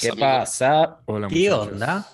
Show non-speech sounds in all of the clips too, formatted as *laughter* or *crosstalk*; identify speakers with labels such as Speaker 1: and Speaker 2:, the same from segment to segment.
Speaker 1: ¿Qué
Speaker 2: amigos.
Speaker 1: pasa?
Speaker 3: Hola,
Speaker 1: ¿Qué
Speaker 3: muchachos.
Speaker 1: onda?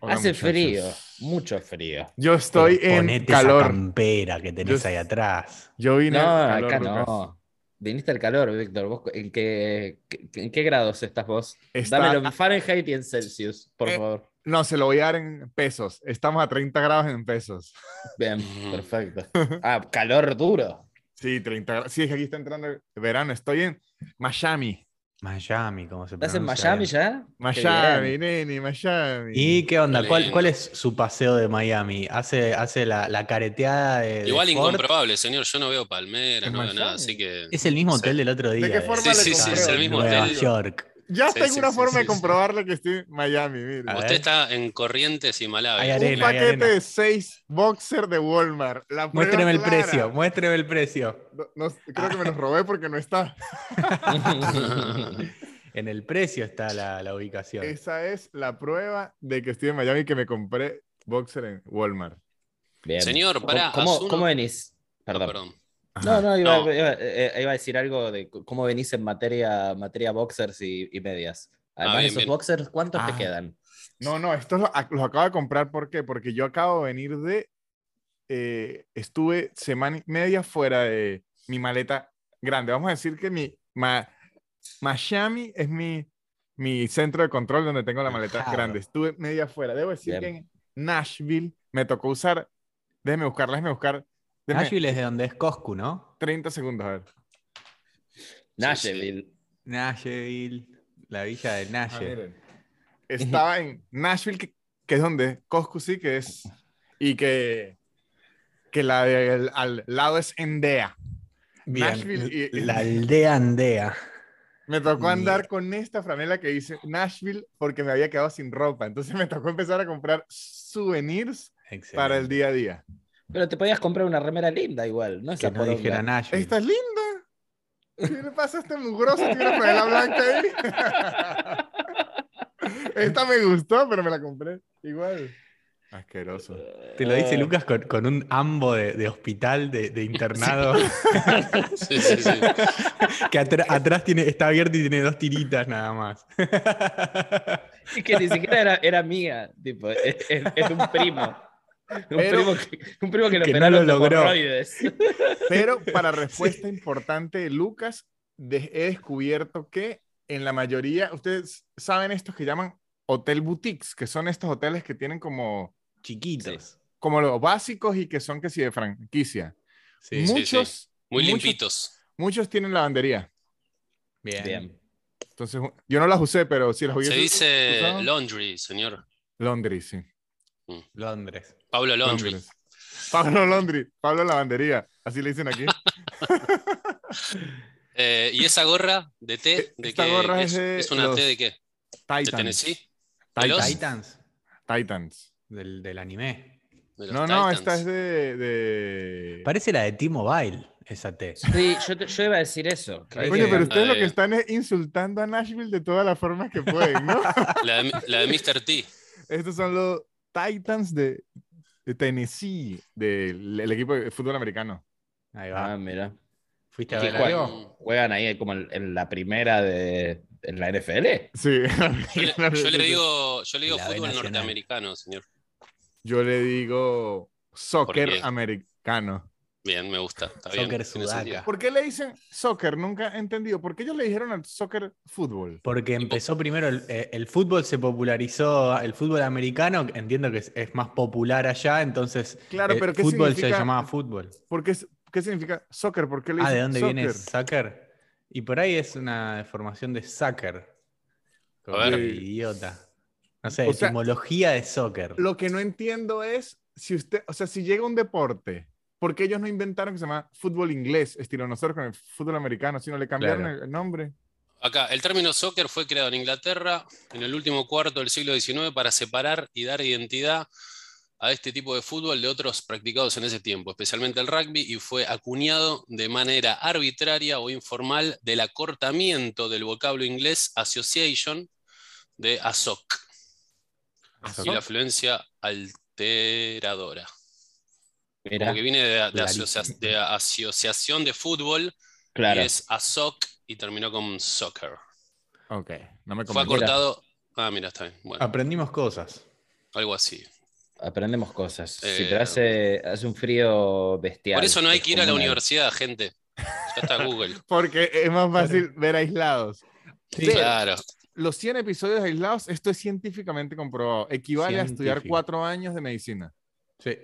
Speaker 3: Hola,
Speaker 1: Hace
Speaker 3: muchachos.
Speaker 1: frío, mucho frío.
Speaker 3: Yo estoy en
Speaker 4: Ponete esa campera que tenés
Speaker 3: Yo-
Speaker 4: ahí atrás.
Speaker 3: Yo vine
Speaker 1: No,
Speaker 3: al calor,
Speaker 1: acá
Speaker 3: Lucas.
Speaker 1: no. Viniste al calor, Víctor. ¿Vos ¿En qué, qué- en qué grados estás vos?
Speaker 3: Está-
Speaker 1: Dámelo en Fahrenheit y en Celsius, por
Speaker 3: Eh,
Speaker 1: favor.
Speaker 3: No, se lo voy a dar en pesos. Estamos a 30 grados en pesos.
Speaker 1: Bien, *laughs* perfecto. Ah, calor duro.
Speaker 3: Sí, 30 grados. Sí, es que aquí está entrando el verano. Estoy en Miami.
Speaker 4: Miami, como se
Speaker 1: ¿Estás en Miami ya?
Speaker 3: Miami, nene, Miami.
Speaker 4: ¿Y qué onda? ¿Cuál, cuál es su paseo de Miami? ¿Hace, hace la, la careteada de, de
Speaker 2: Igual
Speaker 4: Ford?
Speaker 2: incomprobable, señor. Yo no veo palmeras, no veo nada, así que.
Speaker 4: Es el mismo
Speaker 2: Sí.
Speaker 4: hotel del otro día.
Speaker 3: qué forma
Speaker 2: Sí,
Speaker 3: le
Speaker 2: sí, sí, es el mismo
Speaker 4: Nueva
Speaker 2: hotel.
Speaker 4: York.
Speaker 3: Ya
Speaker 2: Sí,
Speaker 3: tengo
Speaker 2: sí,
Speaker 3: una
Speaker 2: sí,
Speaker 3: forma
Speaker 2: sí,
Speaker 3: de
Speaker 2: sí.
Speaker 3: comprobarle que estoy en Miami. mire.
Speaker 4: A
Speaker 2: Usted está en Corrientes y Malawi.
Speaker 4: Hay
Speaker 3: Un
Speaker 4: arena, hay
Speaker 3: paquete
Speaker 4: arena.
Speaker 3: de 6 boxer de Walmart. La
Speaker 4: Muéstreme el
Speaker 3: clara.
Speaker 4: precio, muéstreme el precio.
Speaker 3: No- no- creo que me los robé porque no está. *laughs*
Speaker 4: En el precio está la, la ubicación.
Speaker 3: Esa es la prueba de que estoy en Miami y que me compré boxer en Walmart.
Speaker 1: Bien.
Speaker 2: Señor,
Speaker 1: ¿Cómo-
Speaker 2: pará,
Speaker 1: ¿Cómo, cómo venís?
Speaker 2: No,
Speaker 1: Perdón. No, no, iba,
Speaker 2: No.
Speaker 1: iba- eh, iba a decir algo de cómo venís en materia, materia boxers y, y medias. Además,
Speaker 2: Ah, bien,
Speaker 1: esos
Speaker 2: bien.
Speaker 1: boxers, ¿cuántos
Speaker 3: Ah.
Speaker 1: te quedan?
Speaker 3: No, no, estos los, ac- los acabo de comprar. ¿Por qué? Porque yo acabo de venir de. eh, estuve semana y media fuera de mi maleta grande. Vamos a decir que mi. ma- Miami es mi, mi centro de control donde tengo la maleta
Speaker 4: Claro.
Speaker 3: grande. Estuve media fuera. Debo decir que
Speaker 1: Bien.
Speaker 3: en Nashville me tocó usar. Déjeme buscar, déjeme buscar.
Speaker 4: Nashville es de donde es Coscu, ¿no?
Speaker 3: 30 segundos, a ver.
Speaker 1: Nashville.
Speaker 4: Nashville, la villa de
Speaker 3: Ah,
Speaker 4: Nashville.
Speaker 3: Estaba en Nashville, que, que es donde Costco sí que es. Y que, que la de al, al lado es Endea.
Speaker 4: Bien,
Speaker 3: Nashville y-
Speaker 4: la aldea andea.
Speaker 3: Me tocó andar con esta franela que dice Nashville porque me había quedado sin ropa. Entonces me tocó empezar a comprar souvenirs para el día a día.
Speaker 1: Pero te podías comprar una remera linda igual, ¿no?
Speaker 4: Que
Speaker 1: Esa
Speaker 4: no dijera Nashville.
Speaker 3: Esta es linda. ¿Qué le pasa a este mugroso? Tiene una franela blanca ahí. *laughs* Esta me gustó, pero me la compré igual. Asqueroso.
Speaker 4: Te lo dice
Speaker 1: Ah.
Speaker 4: Lucas con, con un ambo de, de hospital, de, de internado, *laughs*
Speaker 2: Sí, sí, sí.
Speaker 4: que atra- atrás tiene, está abierto y tiene dos tiritas nada más.
Speaker 1: Es que ni siquiera era, era mía, tipo, es, es- es un primo. Un,
Speaker 3: Pero-
Speaker 1: primo que, un primo que lo
Speaker 4: Que no lo logró. *laughs*
Speaker 3: Pero para respuesta importante de Lucas, de- he descubierto que en la mayoría, ustedes saben estos que llaman hotel boutiques, que son estos hoteles que tienen como,
Speaker 4: Chiquitos.
Speaker 3: como los básicos y que son que sí de franquicia.
Speaker 4: Sí.
Speaker 2: sí.
Speaker 3: muchos,
Speaker 2: Muy
Speaker 3: muchos-
Speaker 2: limpitos.
Speaker 3: muchos tienen lavandería.
Speaker 4: Bien.
Speaker 1: Bien.
Speaker 3: Entonces, yo no las usé, pero si las hubiese
Speaker 2: Se dice
Speaker 3: usado-
Speaker 2: laundry, señor.
Speaker 3: Laundry, sí.
Speaker 4: Londres.
Speaker 2: Pablo.
Speaker 3: Londres. Pablo Laundry, Pablo Lavandería, así le dicen aquí. *laughs*
Speaker 2: Eh, ¿Y esa gorra de té? ¿De
Speaker 3: Esta
Speaker 2: qué?
Speaker 3: gorra es
Speaker 2: es?
Speaker 3: de
Speaker 2: ¿Es una té de qué? ¿De
Speaker 3: Titans.
Speaker 2: Tennessee? ¿De
Speaker 3: Titans.
Speaker 2: los?
Speaker 4: Titans,
Speaker 3: Titans.
Speaker 4: del, del anime.
Speaker 2: ¿De los
Speaker 3: No, no,
Speaker 2: Titans?
Speaker 3: esta es de... de...
Speaker 4: Parece la de T-Mobile, esa T.
Speaker 1: Sí, yo, te- yo iba a decir eso.
Speaker 4: Oye,
Speaker 3: pero ustedes lo
Speaker 2: Eh.
Speaker 3: que están es insultando a Nashville de todas las formas que pueden, ¿no? *laughs*
Speaker 2: La de, la de Mr. T.
Speaker 3: Estos son los Titans de, de Tennessee, del el equipo de fútbol americano.
Speaker 4: Ahí va.
Speaker 1: Ah, mira.
Speaker 4: ¿Fuiste a
Speaker 1: ¿Qué
Speaker 4: ver
Speaker 1: juegan? ¿Juegan ahí como en, en la primera de en la NFL?
Speaker 3: Sí. *laughs*
Speaker 2: Yo le, yo le digo, yo le digo
Speaker 4: La
Speaker 2: fútbol norteamericano, señor.
Speaker 3: Yo le digo soccer americano.
Speaker 2: Bien, me gusta. Está.
Speaker 4: Soccer sudaca.
Speaker 3: ¿Por qué le dicen soccer? Nunca he entendido. ¿Por qué ellos le dijeron al soccer fútbol?
Speaker 4: Porque empezó primero, el, eh, el fútbol se popularizó, el fútbol americano, entiendo que es, es más popular allá, entonces
Speaker 3: Claro,
Speaker 4: eh,
Speaker 3: pero ¿qué
Speaker 4: fútbol se
Speaker 3: significa-
Speaker 4: llamaba fútbol.
Speaker 3: ¿Por qué, significa soccer? ¿Por qué le
Speaker 4: Ah,
Speaker 3: dicen
Speaker 4: ¿de dónde
Speaker 3: soccer?
Speaker 4: viene soccer? Y por ahí es una deformación de soccer. Como
Speaker 2: A ver.
Speaker 4: idiota. No sé,
Speaker 3: O sea,
Speaker 4: etimología de soccer.
Speaker 3: Lo que no entiendo es si usted, o sea, si llega un deporte, ¿por qué ellos no inventaron que se llama fútbol inglés, estilo nosotros con el fútbol americano, sino le cambiaron
Speaker 4: Claro.
Speaker 3: el, el nombre?
Speaker 2: Acá, el término soccer fue creado en Inglaterra en el último cuarto del siglo XIX para separar y dar identidad a este tipo de fútbol de otros practicados en ese tiempo, especialmente el rugby, y fue acuñado de manera arbitraria o informal del acortamiento del vocablo inglés association de ASOC y la afluencia alteradora.
Speaker 1: Mira,
Speaker 2: Como que viene de, de
Speaker 4: Clarísimo.
Speaker 2: asocia- de asociación de fútbol
Speaker 1: claro.
Speaker 2: y es ASOC y terminó con soccer.
Speaker 3: Ok, no me
Speaker 2: Fue acortado. Ah, mira, está bien. Bueno,
Speaker 4: Aprendimos cosas.
Speaker 2: algo así.
Speaker 1: Aprendemos cosas. sí,
Speaker 2: Eh,
Speaker 1: pero hace, hace un frío bestial.
Speaker 2: Por eso no hay
Speaker 1: Es
Speaker 2: que ir a la
Speaker 1: una-
Speaker 2: universidad, gente. Ya está Google. *laughs*
Speaker 3: Porque es más fácil ver aislados.
Speaker 4: Sí,
Speaker 3: Ver
Speaker 2: Claro.
Speaker 3: Los 100 episodios aislados, esto es científicamente comprobado. Equivale a estudiar cuatro años de medicina.
Speaker 4: Sí.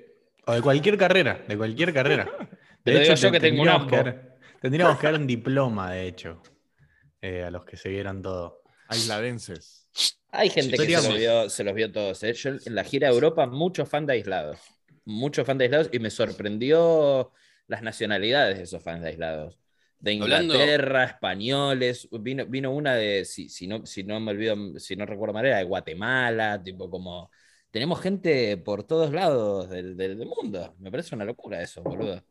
Speaker 4: O de cualquier carrera, de cualquier carrera. *laughs*
Speaker 1: Lo digo yo que tengo un
Speaker 4: tendríamos que dar- Tendríamos que dar un diploma, de hecho, eh, a los que se vieron todo.
Speaker 3: Aisladenses.
Speaker 1: Hay gente que se los, vio, se los vio todos. ¿eh? Yo en la gira de Europa, muchos fans de aislados. Muchos fans de aislados y me sorprendió las nacionalidades de esos fans de aislados. De
Speaker 2: Hablando-
Speaker 1: Inglaterra, españoles. Vino, vino una de, si, si, no, si no me olvido, si no recuerdo mal, era de Guatemala, tipo como. Tenemos gente por todos lados del, del- del mundo. Me parece una locura eso, boludo.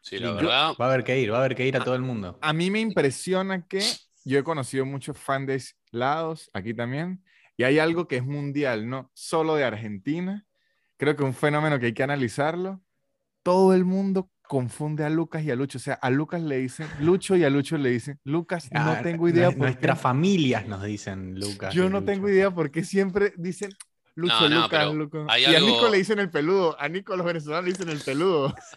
Speaker 2: Sí, la
Speaker 3: Yo-
Speaker 2: verdad.
Speaker 4: Va a haber que ir, va a haber que ir a todo el mundo.
Speaker 3: A mí me impresiona que yo he conocido muchos fans de aislados aquí también. Y hay algo que es mundial, no solo de Argentina. Creo que un fenómeno que hay que analizarlo. Todo el mundo confunde a Lucas y a Lucho. O sea, a Lucas le dicen Lucho y a Lucho le dicen Lucas. No
Speaker 4: Ah,
Speaker 3: tengo idea por
Speaker 4: Nuestras
Speaker 3: qué.
Speaker 4: familias nos dicen Lucas.
Speaker 3: Yo no
Speaker 4: Lucho.
Speaker 3: tengo idea por qué siempre dicen Lucho,
Speaker 2: No, no,
Speaker 3: Lucas,
Speaker 2: pero
Speaker 3: Lucas.
Speaker 2: hay
Speaker 3: Y a Nico le dicen el peludo. A Nico los venezolanos le dicen el peludo. *laughs*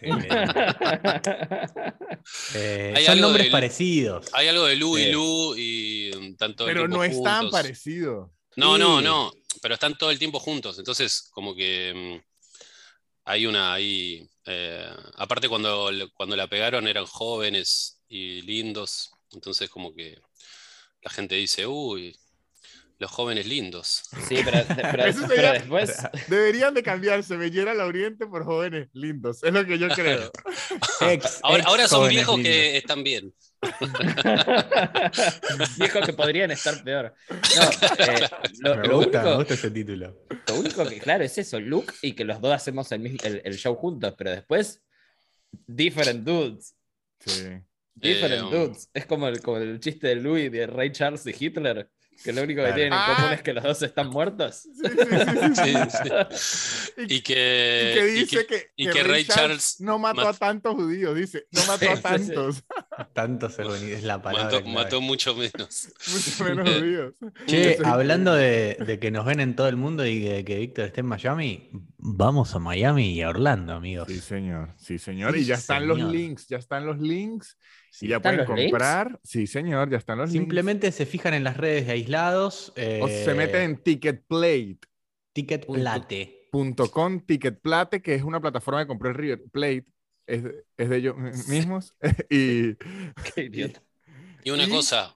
Speaker 4: Eh,
Speaker 2: Hay
Speaker 4: son
Speaker 2: algo
Speaker 4: nombres parecidos.
Speaker 2: Hay algo de Lu y
Speaker 1: Sí.
Speaker 2: Lu y mm, tanto
Speaker 3: Pero no es tan parecido.
Speaker 2: No, no,
Speaker 3: Sí.
Speaker 2: no. Pero están todo el tiempo juntos. Entonces, como que mm, hay una ahí. eh, aparte, cuando, cuando la pegaron eran jóvenes y lindos. Entonces, como que la gente dice, uy, los jóvenes lindos.
Speaker 1: Sí, pero, *laughs* pero-
Speaker 3: Eso
Speaker 1: pero
Speaker 3: sería-
Speaker 1: después. *laughs*
Speaker 3: Deberían de cambiarse Bellera la Oriente por jóvenes lindos. Es lo que yo creo. *laughs*
Speaker 4: Ex-
Speaker 2: Ahora,
Speaker 4: ex
Speaker 2: ahora son viejos
Speaker 4: lindos.
Speaker 2: que están bien.
Speaker 1: Viejos que podrían estar peor. No, eh, lo,
Speaker 4: Me
Speaker 1: lo
Speaker 4: gusta, me
Speaker 1: único,
Speaker 4: gusta ese título.
Speaker 1: lo único que, claro, es eso, Luke y que los dos hacemos el, mismo- el, el show juntos, pero después, different dudes.
Speaker 3: Sí.
Speaker 1: Different
Speaker 2: Eh,
Speaker 1: dudes. Es como el, como el chiste de Louis, de Ray Charles y Hitler, que lo único que
Speaker 4: Claro.
Speaker 1: tienen en
Speaker 3: Ah.
Speaker 1: común es que los dos están muertos.
Speaker 3: Sí, sí, sí, sí,
Speaker 2: Sí,
Speaker 3: sí.
Speaker 2: sí.
Speaker 3: Y,
Speaker 2: Y que,
Speaker 3: y que
Speaker 2: y
Speaker 3: dice
Speaker 2: que-
Speaker 3: que,
Speaker 2: y que Ray Charles
Speaker 3: no mató
Speaker 2: mat-
Speaker 3: a tantos judíos, dice. No mató a
Speaker 1: Sí, sí, sí.
Speaker 3: tantos.
Speaker 4: Tanto ser bonito, es la palabra.
Speaker 2: mató, mucho menos.
Speaker 3: Mucho menos judíos.
Speaker 4: Che, hablando de, de que nos ven en todo el mundo y de que Víctor esté en Miami, vamos a Miami y a Orlando, amigos.
Speaker 3: Sí, señor. Sí, señor.
Speaker 4: Sí,
Speaker 3: y ya están los links. Ya están los links.
Speaker 4: Sí.
Speaker 3: Y ya
Speaker 1: ¿Están
Speaker 3: pueden
Speaker 1: links?
Speaker 3: comprar. Sí, señor. Ya están los
Speaker 4: Simplemente se fijan en las redes de aislados.
Speaker 3: O se
Speaker 4: eh,
Speaker 3: meten en Ticketplate.
Speaker 4: Ticket
Speaker 3: punto-
Speaker 4: Plate.
Speaker 3: punto com, Ticketplate, que es una plataforma que compró el River Plate, es, es de ellos mismos. *laughs* *laughs* y,
Speaker 1: Qué idiota.
Speaker 2: Y una
Speaker 3: Y-
Speaker 2: cosa,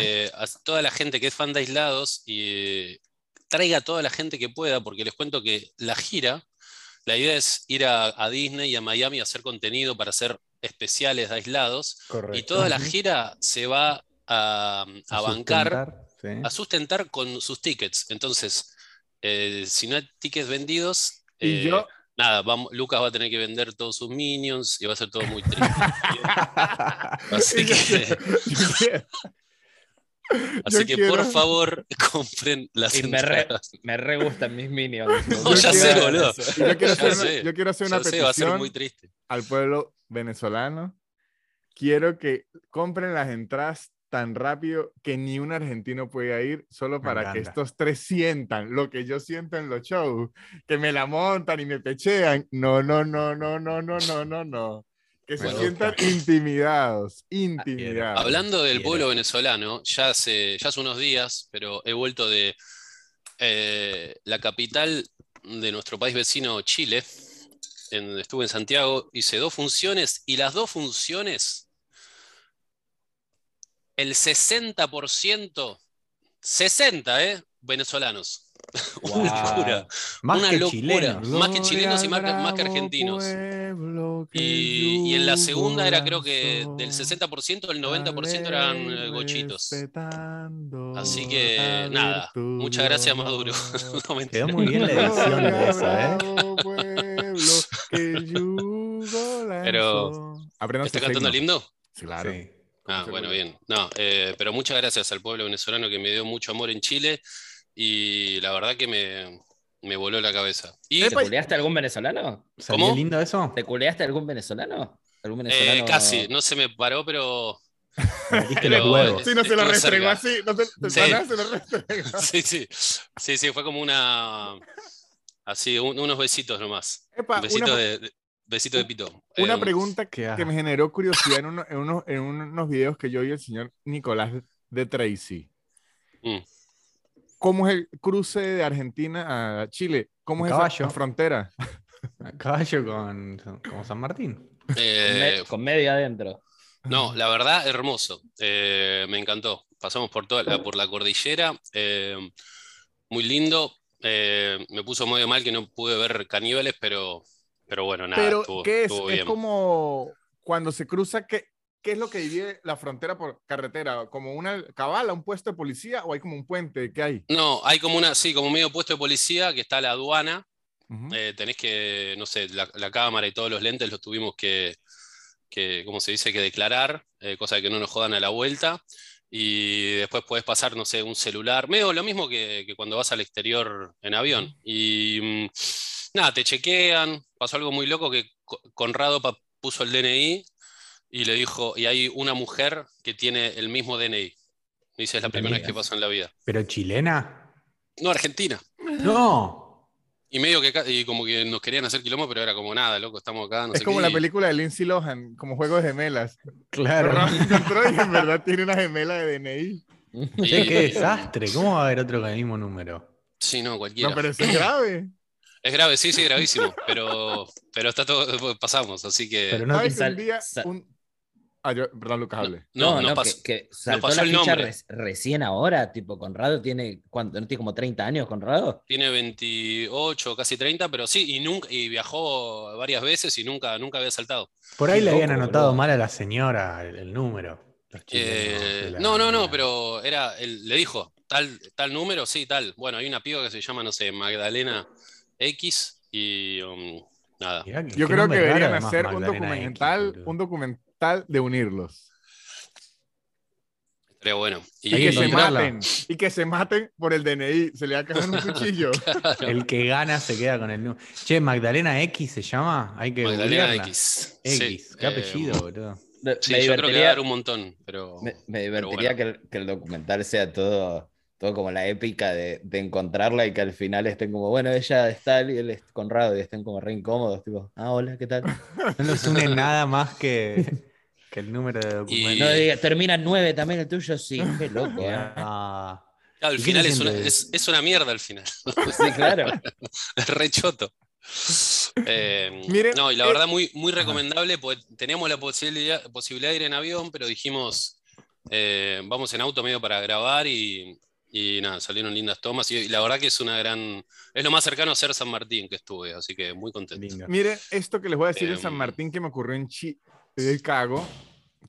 Speaker 2: eh, a toda la gente que es fan de aislados y eh, traiga a toda la gente que pueda, porque les cuento que la gira, la idea es ir a, a Disney y a Miami a hacer contenido para hacer especiales aislados.
Speaker 4: Correcto.
Speaker 2: Y toda la gira se va a, a bancar,
Speaker 4: sustentar, sí.
Speaker 2: a sustentar con sus tickets. Entonces, eh, si no hay tickets vendidos,
Speaker 3: y
Speaker 2: eh,
Speaker 3: yo,
Speaker 2: nada, vamos, Lucas va a tener que vender todos sus minions y va a ser todo muy triste. *laughs* Así que- *laughs* Así
Speaker 3: yo
Speaker 2: que
Speaker 3: quiero-
Speaker 2: por favor, *laughs* compren las
Speaker 1: Y me re,
Speaker 2: entradas.
Speaker 1: me re gustan mis minions. *laughs*
Speaker 2: No,
Speaker 3: ya sé,
Speaker 2: boludo. *laughs*
Speaker 3: yo quiero
Speaker 2: Ya
Speaker 3: hacer una,
Speaker 2: sé,
Speaker 3: yo quiero hacer una
Speaker 2: Ya sé, va a ser
Speaker 3: petición
Speaker 2: muy triste.
Speaker 3: al pueblo venezolano. Quiero que compren las entradas tan rápido que ni un argentino pueda ir, solo para que estos tres sientan lo que yo siento en los shows, que me la montan y me pechean. No, no, no, no, no, no, no, no, no. Que se
Speaker 2: Bueno.
Speaker 3: sientan intimidados, intimidados.
Speaker 2: Hablando del pueblo venezolano, ya hace, ya hace unos días, pero he vuelto de eh, la capital de nuestro país vecino, Chile. En- estuve en Santiago, hice dos funciones y las dos funciones, el 60%, 60, ¿eh? Venezolanos. *laughs* Una locura.
Speaker 4: Más
Speaker 2: una
Speaker 4: que
Speaker 2: locura.
Speaker 4: chilenos.
Speaker 2: Más que chilenos y más que- más argentinos.
Speaker 3: que
Speaker 2: Y, y en la segunda era creo que del
Speaker 3: lanzó,
Speaker 2: 60%, el 90% eran eh, gochitos. Así que nada, muchas gracias Maduro. *laughs* No.
Speaker 4: Quedó muy bien la *laughs* edición de eso, ¿eh?
Speaker 2: Pero, ¿Estoy
Speaker 3: su
Speaker 2: cantando el himno?
Speaker 3: Claro.
Speaker 4: Sí.
Speaker 2: Ah, bueno, bien. No, eh, pero muchas gracias al pueblo venezolano que me dio mucho amor en Chile y la verdad que me, me voló la cabeza. Y
Speaker 1: ¿Te culeaste a algún venezolano?
Speaker 4: ¿Salió
Speaker 2: ¿Cómo?
Speaker 4: lindo eso?
Speaker 1: ¿Te culeaste a algún venezolano? ¿Algún
Speaker 2: eh,
Speaker 1: venezolano?
Speaker 2: casi, no se me paró, pero Pero, *laughs*
Speaker 4: los huevos.
Speaker 3: Sí, no se lo restregó así. No se, de
Speaker 2: Sí.
Speaker 3: se lo restregó.
Speaker 2: Sí, sí. Sí, sí, fue como una. Así, un- unos besitos nomás.
Speaker 3: Epa,
Speaker 2: Besito
Speaker 3: una,
Speaker 2: de, de- besito de pito.
Speaker 3: una
Speaker 2: Eh,
Speaker 3: pregunta que
Speaker 4: asco.
Speaker 3: me generó curiosidad en, uno- en unos, en unos videos que yo vi el señor Nicolás de Tracy.
Speaker 2: Mm.
Speaker 3: ¿Cómo es el cruce de Argentina a Chile? ¿Cómo es esa-
Speaker 4: caballo.
Speaker 3: la frontera?
Speaker 4: A Caballo con, con San Martín.
Speaker 1: Con,
Speaker 2: eh,
Speaker 1: con media adentro.
Speaker 2: No, la verdad, hermoso. Eh, me encantó. Pasamos por toda la, por la cordillera. eh, muy lindo. Eh, me puso medio mal que no pude ver caníbales, pero, pero bueno, nada.
Speaker 3: Pero,
Speaker 2: estuvo-
Speaker 3: ¿qué es?
Speaker 2: estuvo
Speaker 3: Es como cuando se cruza, ¿qué, ¿qué es lo que divide la frontera por carretera? ¿Como una cabala, un puesto de policía o hay como un puente? ¿Qué hay?
Speaker 2: No, hay como una, sí, como medio puesto de policía que está la aduana. Eh, tenés que, no sé, la, la cámara y todos los lentes los tuvimos que, que ¿cómo se dice? Que declarar, eh, cosa de que no nos jodan a la vuelta. Y después puedes pasar, no sé, un celular, medio lo mismo que, que cuando vas al exterior en avión. Y mm, nada, te chequean. Pasó algo muy loco que Co- Conrado puso el DNI y le dijo, y hay una mujer que tiene el mismo DNI. Dice, es la primera vez que pasó en la vida.
Speaker 4: ¿Pero chilena?
Speaker 2: No, Argentina.
Speaker 4: No.
Speaker 2: Y medio que y como que nos querían hacer quilombo, pero era como nada, loco, estamos acá, no
Speaker 3: es
Speaker 2: sé
Speaker 3: como
Speaker 2: qué,
Speaker 3: la película de Lindsay Lohan, como Juego de Gemelas.
Speaker 4: Claro.
Speaker 3: Pero en verdad tiene una gemela de DNI.
Speaker 4: Che, *laughs* qué desastre. ¿Cómo va a haber otro con el mismo número?
Speaker 2: Sí, no, cualquiera.
Speaker 3: No, pero es grave.
Speaker 2: Es grave, sí, sí, gravísimo, pero, pero está todo, pasamos, así que...
Speaker 4: Pero no,
Speaker 3: ¿Sabes que
Speaker 1: sal-
Speaker 3: un día un... Ah, yo, perdón, Lucas, hable.
Speaker 2: no,
Speaker 1: No,
Speaker 2: nos
Speaker 1: no,
Speaker 2: pasó-
Speaker 1: que, que saltó
Speaker 2: pasó
Speaker 1: la ficha res- recién ahora, tipo, Conrado tiene, ¿cuánto? ¿No tiene como 30 años, Conrado?
Speaker 2: Tiene 28, casi 30, pero sí, y, nunca, y viajó varias veces y nunca, nunca había saltado.
Speaker 4: por ahí le habían
Speaker 1: loco,
Speaker 4: anotado mal a la señora el, el número.
Speaker 2: Eh,
Speaker 4: la-
Speaker 2: no, no, no,
Speaker 4: la-
Speaker 2: pero era, él le dijo, tal, tal número, sí, tal. Bueno, hay una piba que se llama, no sé, Magdalena X y um, nada.
Speaker 3: Yo creo que deberían hacer un documental, un documental de unirlos.
Speaker 2: Pero bueno.
Speaker 3: Y, que se maten. Y que se maten por el DNI. Se le va a caer un cuchillo. *laughs*
Speaker 4: El que gana se queda con el número. Che, Magdalena X se llama. Hay que
Speaker 2: Magdalena
Speaker 4: googlearla.
Speaker 2: X.
Speaker 4: X.
Speaker 2: Sí,
Speaker 4: Qué
Speaker 2: eh,
Speaker 4: apellido, boludo.
Speaker 1: Me
Speaker 2: Sí, yo creo que
Speaker 1: divertiría,
Speaker 2: va a dar un montón, pero.
Speaker 1: me, me
Speaker 2: pero
Speaker 1: divertiría
Speaker 2: bueno.
Speaker 1: que, el, que el documental sea todo, todo como la épica de, de encontrarla y que al final estén como, bueno, ella está y él es Conrado y estén como re incómodos, tipo, ah, hola, ¿qué tal? *laughs*
Speaker 4: No nos une nada más que, que el número de documento.
Speaker 1: No diga, termina en 9 también el tuyo, sí, qué *laughs* loco. ¿eh?
Speaker 4: Ah,
Speaker 2: Claro,
Speaker 4: ¿Y
Speaker 2: el
Speaker 4: qué
Speaker 2: final es una, es, es una mierda al final. *laughs*
Speaker 1: Sí, claro.
Speaker 2: Es re choto. Eh,
Speaker 3: Miren,
Speaker 2: no, y la
Speaker 3: eh,
Speaker 2: verdad, muy, muy recomendable, porque teníamos la posibilidad, posibilidad de ir en avión, pero dijimos, eh, vamos en auto medio para grabar y, y nada, salieron lindas tomas. Y, y la verdad que es una gran. Es lo más cercano a ser San Martín que estuve, así que muy contento.
Speaker 4: lindo.
Speaker 3: Miren, esto que les voy a decir de San
Speaker 2: Em.
Speaker 3: Martín que me ocurrió en Chicago,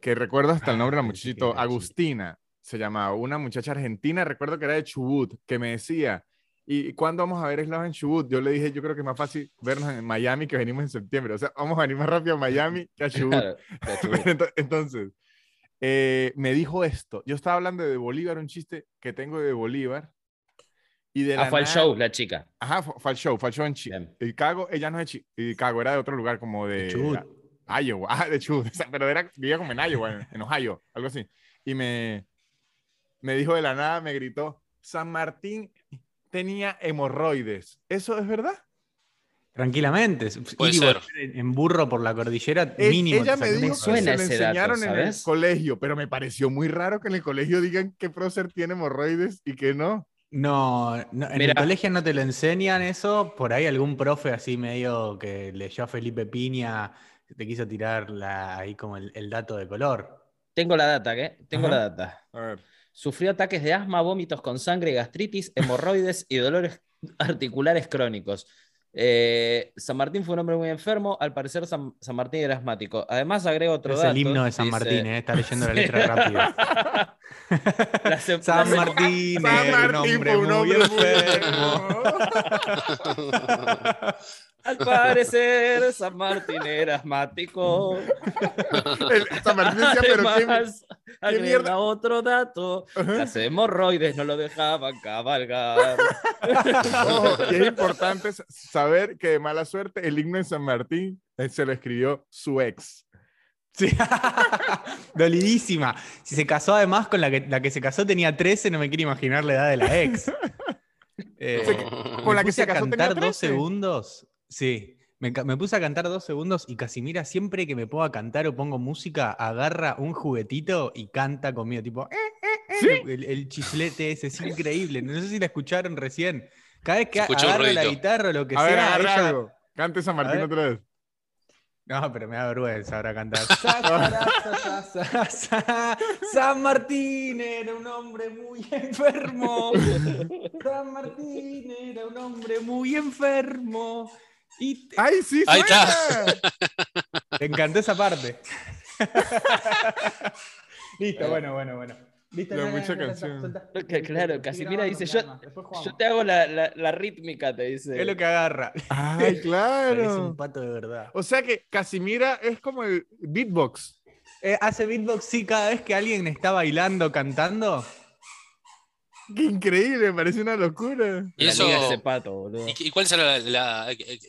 Speaker 3: que recuerdo hasta el nombre de la
Speaker 4: Ah,
Speaker 3: muchachito. Agustina, se llamaba, una muchacha argentina, recuerdo que era de Chubut, que me decía, ¿y cuándo vamos a ver Eslav en Chubut? Yo le dije, yo creo que es más fácil vernos en Miami que venimos en septiembre, o sea, vamos a venir más rápido a Miami que a *laughs* Chubut. *laughs* Entonces, eh, me dijo esto. Yo estaba hablando de Bolívar, un chiste que tengo de Bolívar. Y de
Speaker 1: Ah,
Speaker 3: la
Speaker 1: fue al
Speaker 3: nada-
Speaker 1: show la chica.
Speaker 3: Ajá, fue, fue al show, fue al show en Chi-
Speaker 1: Bien.
Speaker 3: Chicago. Ella no es de Chi- Chicago, era de otro lugar como de,
Speaker 4: De.
Speaker 3: Iowa. *laughs* Ah, de Chubut. o sea, pero era, vivía como en Iowa, en, en Ohio, algo así. Y me, me dijo de la nada, me gritó, San Martín tenía hemorroides. ¿Eso es verdad?
Speaker 4: Tranquilamente.
Speaker 2: Puede
Speaker 4: Ir y
Speaker 2: ser.
Speaker 4: en burro por la cordillera,
Speaker 3: Él-
Speaker 4: mínimo.
Speaker 3: ella
Speaker 4: te
Speaker 3: me dijo
Speaker 1: Me
Speaker 3: que
Speaker 1: suena
Speaker 3: se lo
Speaker 1: ese dato,
Speaker 3: enseñaron en el colegio, pero me pareció muy raro que en el colegio digan que prócer tiene hemorroides y que no.
Speaker 4: No, no, en
Speaker 1: Mira.
Speaker 4: el colegio no te lo enseñan eso. Por ahí algún profe así medio que leyó a Felipe Piña te quiso tirar la- ahí como el, el dato de color.
Speaker 1: Tengo la data, ¿qué? Tengo
Speaker 3: Ajá.
Speaker 1: la data.
Speaker 3: A ver.
Speaker 1: Sufrió ataques de asma, vómitos con sangre, gastritis, hemorroides y dolores articulares crónicos. Eh, San Martín fue un hombre muy enfermo. Al parecer, San, San Martín era asmático. Además, agrego otro
Speaker 4: es
Speaker 1: dato.
Speaker 4: el himno de San
Speaker 1: dice-
Speaker 4: Martín, ¿eh? está leyendo la *laughs* letra rápido. *laughs*
Speaker 1: La se-
Speaker 4: San Martín,
Speaker 3: San
Speaker 4: era un
Speaker 3: Martín
Speaker 4: hombre
Speaker 3: fue un
Speaker 4: muy
Speaker 3: hombre muy
Speaker 4: enfermo. *laughs*
Speaker 1: Al parecer, San Martín era asmático. *laughs*
Speaker 3: El- San Martín decía, pero qué,
Speaker 1: Además, agrega
Speaker 3: mierda?
Speaker 1: otro dato. Las hemorroides no lo dejaban cabalgar. *laughs*
Speaker 3: Ojo, y es importante *laughs* saber que de mala suerte el himno de San Martín eh, se lo escribió su ex.
Speaker 4: Sí. Dolidísima. Si se casó además con la que, la que se casó tenía 13, no me quiero imaginar la edad de la ex. Eh,
Speaker 3: Con la que se casó tenía
Speaker 4: dos
Speaker 3: 13.
Speaker 4: segundos. Sí. Me, puse a cantar dos segundos y Casimira siempre que me pongo a cantar o pongo música, agarra un juguetito y canta conmigo, tipo, eh, eh, eh, el, el chiflete ese, es increíble. No sé si la escucharon recién. Cada vez que agarro la guitarra o lo que
Speaker 3: A ver,
Speaker 4: sea,
Speaker 3: agarra
Speaker 4: ella-
Speaker 3: algo. Cante San Martín otra vez.
Speaker 4: No, pero me da vergüenza ahora cantar. *laughs* Sa, sa, sa, sa, sa, sa. San Martín era un hombre muy enfermo. *laughs* San Martín era un hombre muy enfermo. Y te,
Speaker 3: ¡Ay, sí!
Speaker 2: Ahí está. *laughs*
Speaker 4: te encantó esa parte. *laughs* Listo, bueno, bueno, bueno. Listo, ya,
Speaker 3: mucha canción.
Speaker 1: claro, Casimira dice, yo, yo te hago la, la- la rítmica, te dice.
Speaker 4: Es lo que agarra.
Speaker 3: ¡Ay, *laughs* claro!
Speaker 4: un pato de verdad.
Speaker 3: O sea que Casimira es como el beatbox.
Speaker 4: Eh, hace beatbox, sí, cada vez que alguien está bailando, cantando. *laughs*
Speaker 3: ¡Qué increíble! Me parece una locura.
Speaker 2: Y eso-
Speaker 1: liga ese pato, boludo.
Speaker 2: ¿Y, cuál será la, la- eh, eh,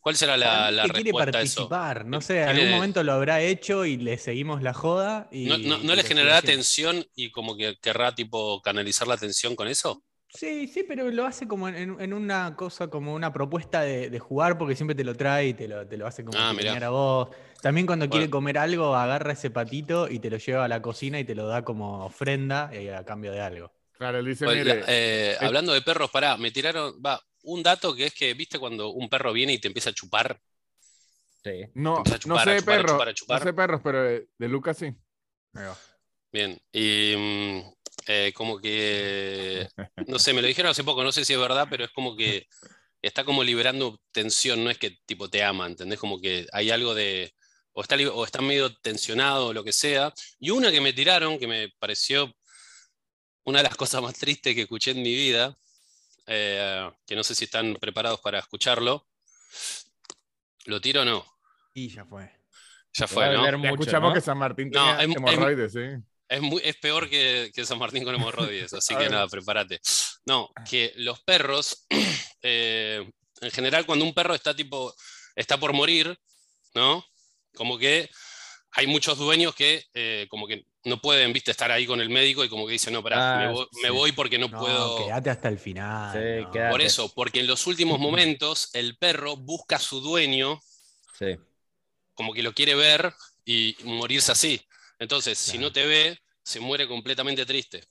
Speaker 2: cuál será la, la
Speaker 4: que quiere
Speaker 2: respuesta a eso?
Speaker 4: participar, no sé, en algún momento lo habrá hecho y le seguimos la joda. Y,
Speaker 2: ¿No, no- le generará tensión y como que querrá tipo canalizar la tensión con eso?
Speaker 4: Sí, sí, pero lo hace como en, en una cosa, como una propuesta de, de jugar, porque siempre te lo trae y te lo, te lo hace como
Speaker 2: Ah,
Speaker 4: a vos. También cuando quiere comer algo, agarra ese patito y te lo lleva a la cocina y te lo da como ofrenda eh, a cambio de algo.
Speaker 3: Claro, él dice,
Speaker 2: Pues,
Speaker 3: mire,
Speaker 2: eh, hablando de perros, pará, me tiraron, va, un dato que es que, viste, cuando un perro viene y te empieza a chupar,
Speaker 1: Sí.
Speaker 3: no, no sé de perros,
Speaker 2: chupar, a chupar.
Speaker 3: no sé perros, pero de, de Lucas sí.
Speaker 2: Bien, y mm, eh, como que, no sé, me lo dijeron hace poco, no sé si es verdad, pero es como que está como liberando tensión, no es que tipo te ama, ¿entendés? Como que hay algo de, o está, o está medio tensionado o lo que sea. Y una que me tiraron, que me pareció una de las cosas más tristes que escuché en mi vida, eh, que no sé si están preparados para escucharlo. ¿Lo tiro o no?
Speaker 4: Y ya fue.
Speaker 2: Ya fue, ¿no?
Speaker 1: mucho,
Speaker 3: escuchamos
Speaker 1: ¿no?
Speaker 3: que San Martín
Speaker 2: No,
Speaker 3: tenía
Speaker 2: es- es-
Speaker 3: hemorroides, sí.
Speaker 2: Es, muy, es peor que, que San Martín con hemorroides, *laughs* así que nada, prepárate. No, que los perros, *clears throat* eh, en general, cuando un perro está tipo, está por morir, ¿no? Como que hay muchos dueños que eh, como que no pueden, viste, estar ahí con el médico y como que dicen, no, pará, me,
Speaker 1: Ah,
Speaker 2: voy, me
Speaker 1: sí.
Speaker 2: voy porque no,
Speaker 4: No,
Speaker 2: puedo.
Speaker 4: quédate hasta el final.
Speaker 1: Sí,
Speaker 4: no.
Speaker 2: Por eso, porque en los últimos *laughs* momentos el perro busca a su dueño
Speaker 1: Sí.
Speaker 2: como que lo quiere ver y morirse así. Entonces, si no te ve, se muere completamente triste.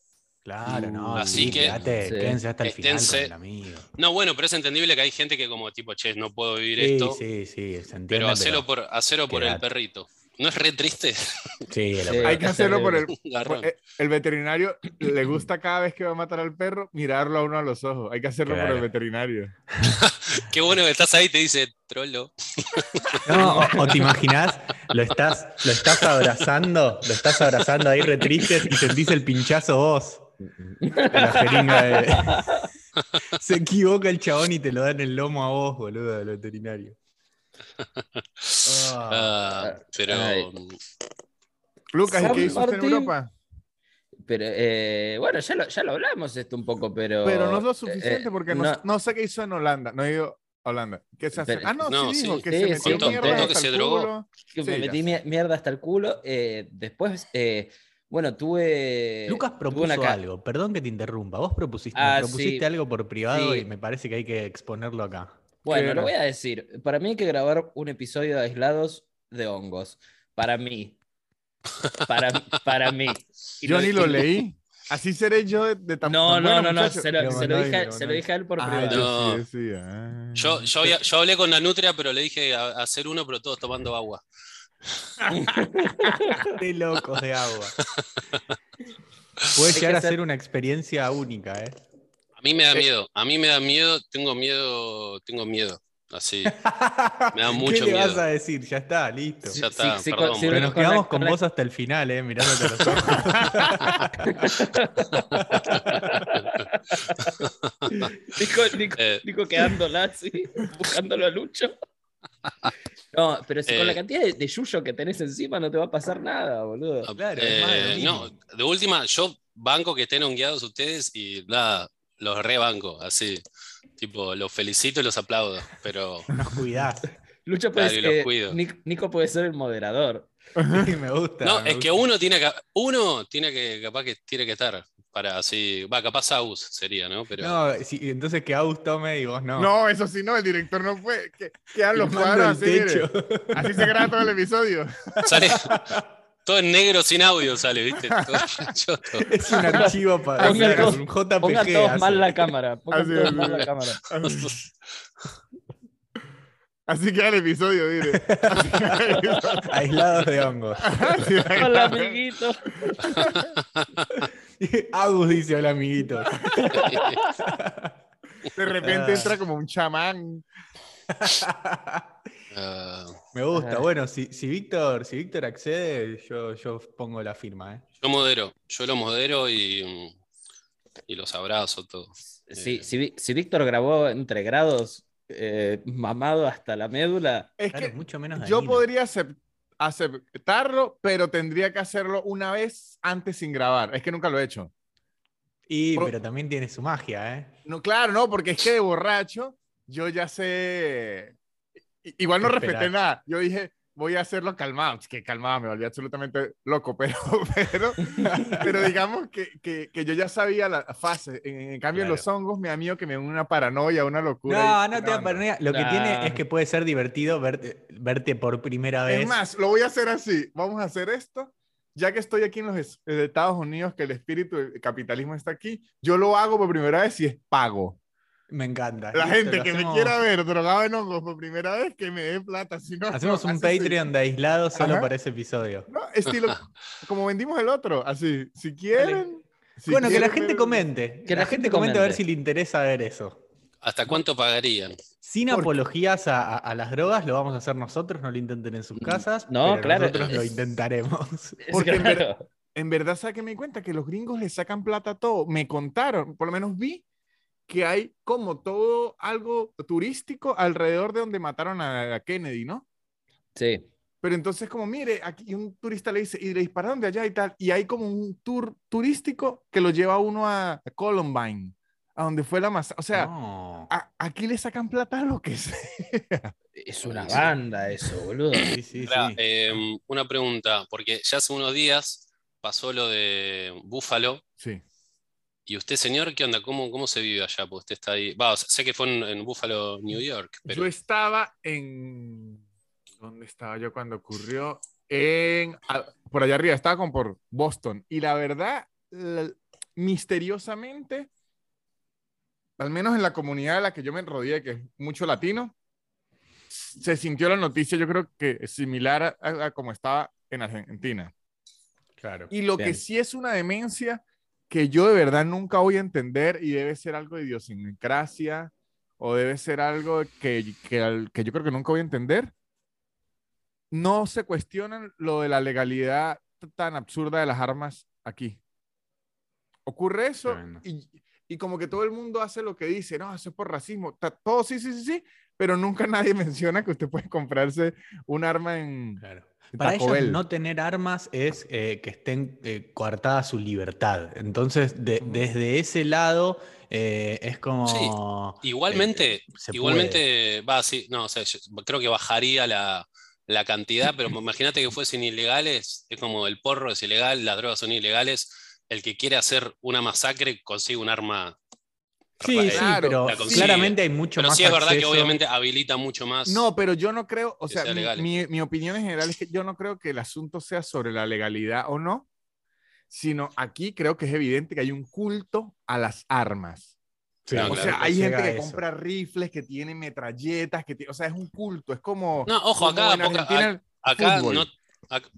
Speaker 4: Claro, no.
Speaker 2: Así
Speaker 4: sí,
Speaker 2: que-
Speaker 4: quédate,
Speaker 1: Sí.
Speaker 4: quédense hasta el final con
Speaker 2: Esténse-
Speaker 4: el amigo.
Speaker 2: No, bueno, pero es entendible que hay gente que como tipo, che, no puedo vivir
Speaker 4: Sí,
Speaker 2: esto,
Speaker 4: sí, sí, se entiende.
Speaker 2: pero hacelo
Speaker 4: pero-
Speaker 2: por, hacelo por el perrito. ¿No es re triste?
Speaker 4: Sí,
Speaker 1: Sí.
Speaker 3: Hay que hacerlo por el, *laughs* por- eh, el veterinario le gusta cada vez que va a matar al perro mirarlo a uno a los ojos. Hay que hacerlo por el veterinario. *laughs*
Speaker 2: Qué bueno que estás ahí y te dice, trolo.
Speaker 4: No, o, o te imaginás, lo estás, lo estás abrazando, lo estás abrazando ahí re triste y sentís el pinchazo vos. La jeringa de... *laughs* Se equivoca el chabón y te lo da en el lomo a vos, boludo, del veterinario. Ah,
Speaker 2: Ah, pero
Speaker 1: Ay.
Speaker 2: mm,
Speaker 3: Lucas, ¿y qué hizo usted en. Europa?
Speaker 1: Pero eh, bueno, ya lo, ya lo hablamos esto un poco, pero.
Speaker 3: Pero no es lo
Speaker 1: eh,
Speaker 3: suficiente porque no,
Speaker 1: no-
Speaker 3: no sé qué hizo en Holanda. No he ido a Holanda. ¿Qué se hace?
Speaker 1: Pero-
Speaker 3: Ah, no,
Speaker 2: No,
Speaker 3: sí dijo
Speaker 2: sí,
Speaker 3: que
Speaker 1: sí,
Speaker 3: se metió
Speaker 1: contó-
Speaker 3: mierda
Speaker 1: contó
Speaker 2: que
Speaker 3: hasta
Speaker 2: se
Speaker 3: el
Speaker 2: drogó.
Speaker 3: culo.
Speaker 1: que
Speaker 3: Sí,
Speaker 1: me metí mierda hasta el culo. eh, después, eh, bueno, tuve.
Speaker 4: Lucas
Speaker 1: tuve
Speaker 4: propuso
Speaker 1: una
Speaker 4: algo, perdón que te interrumpa. Vos propusiste,
Speaker 1: Ah,
Speaker 4: propusiste
Speaker 1: sí.
Speaker 4: algo por privado
Speaker 1: Sí.
Speaker 4: y me parece que hay que exponerlo acá.
Speaker 1: Bueno,
Speaker 3: ¿Qué
Speaker 1: lo voy a decir. Para mí hay que grabar un episodio de aislados de hongos. Para mí. Para, para mí. Y
Speaker 3: Yo ni lo
Speaker 1: y-
Speaker 3: leí. Así seré yo de, de tan
Speaker 1: No,
Speaker 3: tan
Speaker 1: no,
Speaker 3: bueno,
Speaker 1: no, no.
Speaker 3: muchacho.
Speaker 1: Se lo,
Speaker 4: Lo
Speaker 1: se lo dije, se lo dije a él por
Speaker 3: Ah,
Speaker 1: privado.
Speaker 2: No.
Speaker 3: sí ah.
Speaker 2: yo, yo, yo hablé con la nutria, pero le dije a, a hacer uno, pero todos tomando agua. *laughs*
Speaker 4: De locos de agua. *laughs* Puede llegar a ser una experiencia única, ¿eh?
Speaker 2: A mí me da miedo, a mí me da miedo, tengo miedo, tengo miedo. Así, *laughs* me da mucho
Speaker 4: ¿Qué le vas
Speaker 2: miedo.
Speaker 4: a decir? Ya está, listo.
Speaker 2: Ya está,
Speaker 1: Sí, sí,
Speaker 2: perdón.
Speaker 1: sí,
Speaker 2: boludo.
Speaker 4: Pero nos quedamos
Speaker 1: con
Speaker 4: vos hasta el final, ¿eh? Mirándote a los ojos. *laughs*
Speaker 1: Nico, Nico,
Speaker 2: Eh.
Speaker 1: Nico quedándola así, buscándolo a Lucho. No, pero si con la
Speaker 2: Eh.
Speaker 1: cantidad de, de yuyo que tenés encima no te va a pasar nada, boludo.
Speaker 4: Claro, de lo
Speaker 2: Eh, no, de última, yo banco que estén hongueados ustedes y nada, los rebanco, así. Tipo, los felicito y los aplaudo, pero *laughs*
Speaker 4: Nos cuidás.
Speaker 1: Lucho puede
Speaker 2: Claro, cuido.
Speaker 1: Nic- Nico puede ser el moderador. *laughs*
Speaker 4: Sí, me gusta.
Speaker 2: No,
Speaker 4: me
Speaker 2: es que uno tiene que, uno tiene que, capaz que tiene que estar para así, va, capaz Saus sería, ¿no? Pero
Speaker 4: No, entonces que Agus tome y vos no.
Speaker 3: No, eso sí, no, el director no fue. Que, quedan los cuadros así. Así se graba todo el episodio.
Speaker 2: sale *laughs* todo en negro sin audio, sale, ¿viste? *laughs* Todo choto.
Speaker 4: Es un archivo para
Speaker 1: Pongan todos-
Speaker 4: un JPG.
Speaker 1: Pongan todos
Speaker 4: hace.
Speaker 1: mal la cámara. Pongan
Speaker 3: Así
Speaker 1: todos
Speaker 3: es,
Speaker 1: mal
Speaker 3: sí.
Speaker 1: la cámara.
Speaker 3: Así queda el episodio, mire.
Speaker 4: Aislados de hongos.
Speaker 3: Así
Speaker 1: Hola, amiguito. *laughs*
Speaker 4: Agus dice hola amiguitos.
Speaker 3: De repente
Speaker 4: Ah.
Speaker 3: entra como un chamán.
Speaker 2: Ah,
Speaker 4: Me gusta.
Speaker 1: Ajá.
Speaker 4: Bueno, si, si Víctor, si Víctor accede, yo, yo pongo la firma, ¿eh?
Speaker 2: yo modero, yo lo modero y, y los abrazo todos.
Speaker 1: Sí,
Speaker 2: Eh,
Speaker 1: si, Víctor grabó entre grados, eh, mamado hasta la médula,
Speaker 3: Es
Speaker 4: Claro,
Speaker 3: que
Speaker 4: mucho menos
Speaker 3: yo
Speaker 4: dañino.
Speaker 3: podría acep- aceptarlo, pero tendría que hacerlo una vez antes sin grabar. Es que nunca lo he hecho.
Speaker 4: Y,
Speaker 3: Por-
Speaker 4: pero también tiene su magia, ¿eh?
Speaker 3: No, claro, no, porque es que de borracho yo ya sé. I- Igual no
Speaker 4: ¿Qué
Speaker 3: respeté
Speaker 4: esperar?
Speaker 3: nada. Yo dije, voy a hacerlo calmado. Es que calmado, me volví absolutamente loco, *laughs* pero, pero, pero digamos que, que, que yo ya sabía la fase. En, en cambio, en los hongos me da miedo que me dé una paranoia, una locura.
Speaker 4: No,
Speaker 3: y-
Speaker 4: no te da
Speaker 3: no.
Speaker 4: paranoia. Lo que
Speaker 1: Nah.
Speaker 4: tiene es que puede ser divertido verte, verte por primera vez.
Speaker 3: Es más, lo voy a hacer así. Vamos a hacer esto. Ya que estoy aquí en los es- Estados Unidos, que el espíritu del capitalismo está aquí, yo lo hago por primera vez y es pago.
Speaker 4: Me encanta.
Speaker 3: La gente que me quiera ver drogado en hongos por primera vez, que me dé plata. Si no,
Speaker 4: Hacemos
Speaker 3: no,
Speaker 4: un
Speaker 3: sí.
Speaker 4: Patreon de aislado solo
Speaker 3: Ajá.
Speaker 4: para ese episodio.
Speaker 3: No, estilo, *laughs* como vendimos el otro, así. Si quieren. si
Speaker 4: bueno, que la gente
Speaker 3: ver-
Speaker 4: comente.
Speaker 1: Que
Speaker 4: la,
Speaker 1: la
Speaker 4: gente
Speaker 1: gente
Speaker 4: comente a ver si le interesa ver eso.
Speaker 2: ¿Hasta cuánto pagarían?
Speaker 4: Sin
Speaker 3: Porque-
Speaker 4: apologías a, a- a las drogas, lo vamos a hacer nosotros, no lo intenten en sus casas.
Speaker 1: No,
Speaker 4: pero
Speaker 1: claro,
Speaker 4: Nosotros lo intentaremos. *laughs*
Speaker 1: es
Speaker 3: Porque en
Speaker 1: claro.
Speaker 3: En verdad, ¿sabes que me di cuenta? Que los gringos le sacan plata a todo. Me contaron, por lo menos vi que hay como todo algo turístico alrededor de donde mataron a, a Kennedy, ¿no?
Speaker 1: Sí.
Speaker 3: Pero entonces, como mire, aquí un turista le dice, y le dispararon de allá y tal, y hay como un tour turístico que lo lleva a uno a, a Columbine, a donde fue la masacre. O sea,
Speaker 4: No.
Speaker 3: a- aquí le sacan plata a lo que sea.
Speaker 1: Es una banda eso, boludo.
Speaker 4: Sí, sí, sí.
Speaker 2: eh, una pregunta, porque ya hace unos días pasó lo de Búfalo.
Speaker 3: Sí.
Speaker 2: ¿Y usted, señor, qué onda? ¿Cómo, cómo se vive allá? Porque usted está ahí. Va, o sea, sé que fue en, en Buffalo, New York, pero
Speaker 3: Yo estaba en... ¿Dónde estaba yo cuando ocurrió? En... a- por allá arriba, estaba como por Boston. Y la verdad, la- misteriosamente, al menos en la comunidad de la que yo me rodeé, que es mucho latino, se sintió la noticia, yo creo que similar a, a- como estaba en Argentina.
Speaker 4: Claro.
Speaker 3: Y lo que
Speaker 1: Bien.
Speaker 3: sí es una demencia que yo de verdad nunca voy a entender y debe ser algo de idiosincrasia o debe ser algo que, que, que yo creo que nunca voy a entender. No se cuestionan lo de la legalidad tan absurda de las armas aquí. Ocurre eso y, y como que todo el mundo hace lo que dice, no, eso es por racismo. Todo sí, sí, sí, sí, pero nunca nadie *laughs* menciona que usted puede comprarse un arma en,
Speaker 4: Claro. Para
Speaker 3: Taco
Speaker 4: ellos
Speaker 3: Bell.
Speaker 4: no tener armas es eh, que estén eh, coartada su libertad. Entonces, de-
Speaker 3: Ujú.
Speaker 4: desde ese lado eh, es como...
Speaker 2: igualmente,
Speaker 4: eh,
Speaker 2: igualmente, va, sí, no, o sea, yo creo que bajaría la, la cantidad, pero imagínate que fuesen ilegales, es como el porro es ilegal, las drogas son ilegales, el que quiere hacer una masacre consigue un arma.
Speaker 4: Sí,
Speaker 2: eh,
Speaker 4: sí,
Speaker 3: Claro,
Speaker 4: pero claramente hay mucho
Speaker 2: Pero
Speaker 4: más
Speaker 2: sí es verdad que obviamente habilita mucho más.
Speaker 3: No, pero yo no creo, o sea,
Speaker 2: sea
Speaker 3: mi, mi- mi opinión en general es que yo no creo que el asunto sea sobre la legalidad o no, sino aquí creo que es evidente que hay un culto a las armas.
Speaker 4: Sí,
Speaker 3: o
Speaker 2: claro,
Speaker 3: sea, hay
Speaker 4: llega
Speaker 3: gente que
Speaker 4: eso.
Speaker 3: compra rifles, que tiene metralletas, que ti- o sea, es un culto, es como...
Speaker 2: No, ojo,
Speaker 3: como
Speaker 2: acá,
Speaker 3: en
Speaker 2: poca-
Speaker 3: Argentina
Speaker 2: acá
Speaker 3: fútbol.
Speaker 2: no.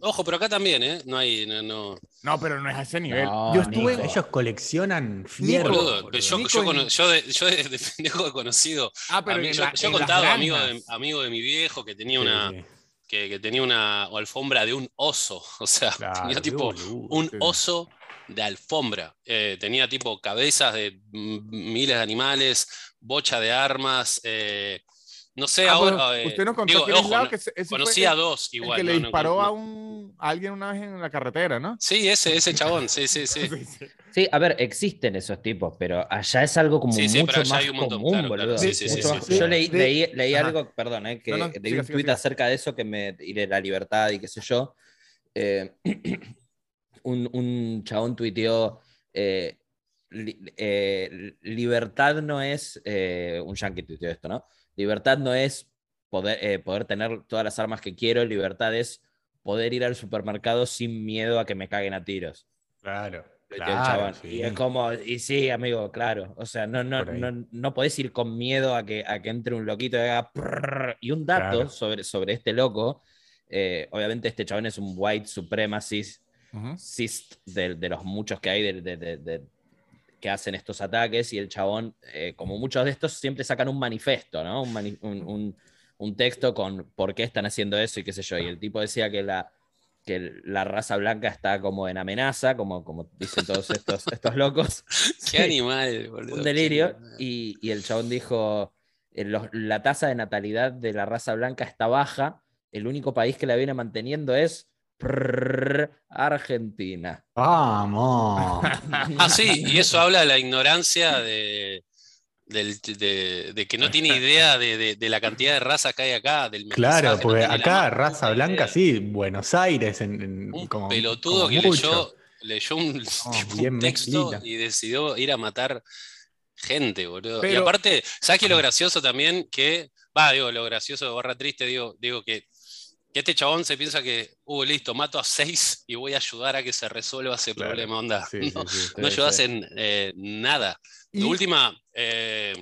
Speaker 2: Ojo, pero acá también, ¿eh? No hay. No, no.
Speaker 3: No, pero no es a ese nivel.
Speaker 1: No,
Speaker 3: yo
Speaker 1: Nico,
Speaker 3: estuve...
Speaker 4: Ellos coleccionan fierro.
Speaker 2: Yo, yo,
Speaker 3: en-
Speaker 2: yo de, yo de- de pendejo he conocido.
Speaker 3: Ah, pero
Speaker 2: mí-
Speaker 3: en
Speaker 2: yo,
Speaker 3: la-
Speaker 2: yo he contado amigo de, amigo de mi viejo que tenía
Speaker 4: Sí,
Speaker 2: una.
Speaker 4: sí.
Speaker 2: Que, que tenía una alfombra de un oso. *laughs* O sea,
Speaker 4: Claro,
Speaker 2: tenía tipo
Speaker 4: boludo.
Speaker 2: un
Speaker 3: sí.
Speaker 2: oso de alfombra. Eh, tenía tipo cabezas de miles de animales, bocha de armas. eh, no sé,
Speaker 3: Ah,
Speaker 2: ahora. eh,
Speaker 3: usted nos contó
Speaker 2: digo,
Speaker 3: que, el
Speaker 2: ojo,
Speaker 3: aislado
Speaker 2: no-
Speaker 3: que ese- ese fue
Speaker 2: conocí a dos
Speaker 3: el
Speaker 2: igual.
Speaker 3: que le
Speaker 2: no-
Speaker 3: disparó
Speaker 2: no-
Speaker 3: a, un, a alguien una vez en la carretera, ¿no?
Speaker 2: Sí, ese, ese chabón, sí, *laughs* sí, sí.
Speaker 3: Sí,
Speaker 1: a ver, existen esos tipos, pero allá es algo como
Speaker 2: Sí, sí, pero
Speaker 1: mucho
Speaker 2: allá
Speaker 1: más
Speaker 2: hay un montón,
Speaker 1: común,
Speaker 2: claro, claro,
Speaker 1: boludo.
Speaker 2: sí, sí,
Speaker 1: Mucho
Speaker 2: sí,
Speaker 1: más-
Speaker 2: sí,
Speaker 1: Yo leí,
Speaker 3: De-
Speaker 1: leí, algo, perdón, eh, que
Speaker 3: No, no,
Speaker 1: leí
Speaker 3: siga,
Speaker 1: un tuit acerca de eso que me y de la libertad y qué sé yo, eh, *clears throat* un, un chabón tuiteó, eh, li- eh, libertad no es, eh, un yankee tuiteó esto, ¿no? Libertad no es poder, eh, poder tener todas las armas que quiero, libertad es poder ir al supermercado sin miedo a que me caguen a tiros.
Speaker 4: Claro. claro, sí.
Speaker 1: Y es como, y sí, amigo, claro. O sea, no, no, no, no podés ir con miedo a que, a que entre un loquito y haga prrr. Y un dato
Speaker 4: Claro.
Speaker 1: sobre, sobre este loco, eh, obviamente este chabón es un white supremacist cis de, de los muchos que hay de- de- que hacen estos ataques y el chabón, eh, como muchos de estos, siempre sacan un manifesto, ¿no? Un, mani- un- un- un texto con por qué están haciendo eso y qué sé yo. Y el tipo decía que la, que la raza blanca está como en amenaza, como, como dicen todos estos, estos locos. *laughs*
Speaker 2: Qué
Speaker 1: Sí,
Speaker 2: animal, boludo.
Speaker 1: un delirio. Y, y el chabón dijo, eh, los- la tasa de natalidad de la raza blanca está baja, el único país que la viene manteniendo es prrr, Argentina.
Speaker 4: Vamos.
Speaker 2: Ah, sí, y eso habla de la ignorancia de, del- de, de que no tiene idea de, de- de la cantidad de razas que hay acá, del
Speaker 4: Claro,
Speaker 2: no
Speaker 4: porque acá raza blanca,
Speaker 2: idea.
Speaker 4: sí, Buenos Aires, en, en-
Speaker 2: Un
Speaker 4: como,
Speaker 2: pelotudo
Speaker 4: como
Speaker 2: que
Speaker 4: mucho.
Speaker 2: leyó, leyó un, *laughs* tipo,
Speaker 4: bien
Speaker 2: un texto y decidió ir a matar gente, boludo. Y
Speaker 3: Pero-
Speaker 2: aparte, ¿sabes qué es lo gracioso también? Que, va, digo, lo gracioso, barra triste, digo, digo que, que este chabón se piensa que, uh, listo, mato a seis y voy a ayudar a que se resuelva ese
Speaker 4: Claro.
Speaker 2: problema, onda.
Speaker 4: Sí, *laughs*
Speaker 2: no,
Speaker 4: sí, sí.
Speaker 2: no
Speaker 1: Sí,
Speaker 2: ayudas
Speaker 1: sí.
Speaker 2: en eh, nada. De última, eh,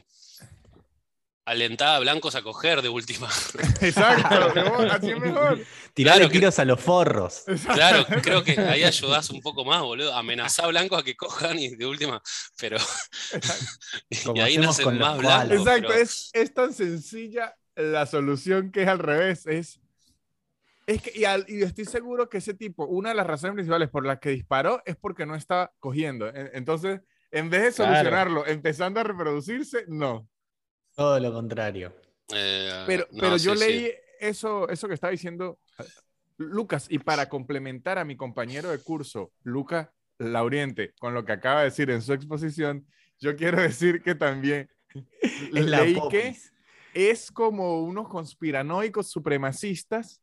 Speaker 2: alentada a blancos a coger, de última. *laughs*
Speaker 3: Exacto, mejor, así es mejor.
Speaker 4: Tirarle
Speaker 2: Claro que-
Speaker 4: a los forros.
Speaker 2: Claro, creo que ahí ayudás un poco más, boludo. Amenazá a blancos a que cojan y de última, pero. *laughs* y ahí nacen más blancos.
Speaker 3: Exacto,
Speaker 2: pero-
Speaker 3: es, es tan sencilla la solución que es al revés. Es, es que, y, al- y estoy seguro que ese tipo, una de las razones principales por las que disparó es porque no está cogiendo. En- Entonces, en vez de
Speaker 1: Claro.
Speaker 3: solucionarlo empezando a reproducirse, no.
Speaker 4: Todo lo contrario.
Speaker 2: eh,
Speaker 3: Pero,
Speaker 2: no,
Speaker 3: pero
Speaker 2: sí,
Speaker 3: yo
Speaker 2: sí.
Speaker 3: leí eso, eso que estaba diciendo eh, Lucas, y para complementar a mi compañero de curso, Lucas Lauriente, con lo que acaba de decir en su exposición, yo quiero decir que también
Speaker 4: Es la
Speaker 3: leí que es como unos conspiranoicos supremacistas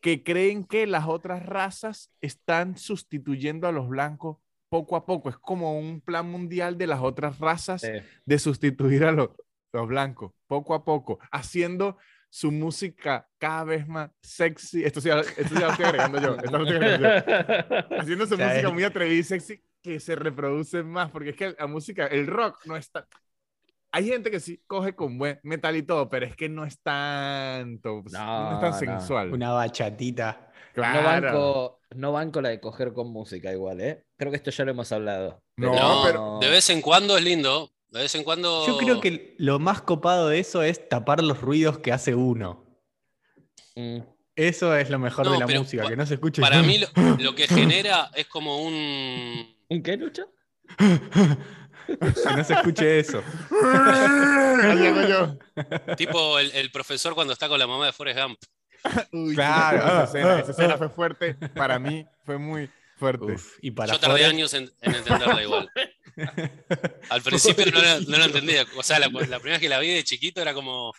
Speaker 3: que creen que las otras razas están sustituyendo a los blancos poco a poco. Es como un plan mundial de las otras razas
Speaker 1: Sí.
Speaker 3: de sustituir a los, los blancos, poco a poco, haciendo su música cada vez más sexy. Esto sí, esto ya lo estoy agregando yo. esto lo estoy agregando yo. *laughs* Haciendo su música muy atrevida y sexy que se reproduce más, porque es que la música, el rock no está... Hay gente que sí coge con buen metal y todo, pero es que no es tanto, pues, no, es tan
Speaker 1: No, no.
Speaker 3: sensual.
Speaker 4: Una bachatita.
Speaker 3: Claro.
Speaker 1: No, banco, no banco la de coger con música igual, ¿eh? Creo que esto ya lo hemos hablado.
Speaker 3: No,
Speaker 2: No,
Speaker 3: pero-
Speaker 2: de vez en cuando es lindo. De vez en cuando.
Speaker 4: Yo creo que lo más copado de eso es tapar los ruidos que hace uno.
Speaker 1: Mm.
Speaker 4: Eso es lo mejor
Speaker 2: No,
Speaker 4: de la música, que no se escuche.
Speaker 2: Para mí lo, lo que *laughs* genera es como un.
Speaker 1: ¿Un qué, Lucho? *laughs* *laughs*
Speaker 4: que no se escuche eso.
Speaker 2: Tipo el, el profesor cuando está con la mamá de Forrest Gump.
Speaker 3: Uy,
Speaker 4: Claro.
Speaker 3: esa escena, esa escena fue fuerte. Para mí fue muy fuerte.
Speaker 4: Uf, y para
Speaker 2: Yo tardé
Speaker 4: Forrest-
Speaker 2: años en, en entenderla igual. *laughs* Al principio no la, no la entendía. O sea, la, la primera vez que la vi de chiquito era como.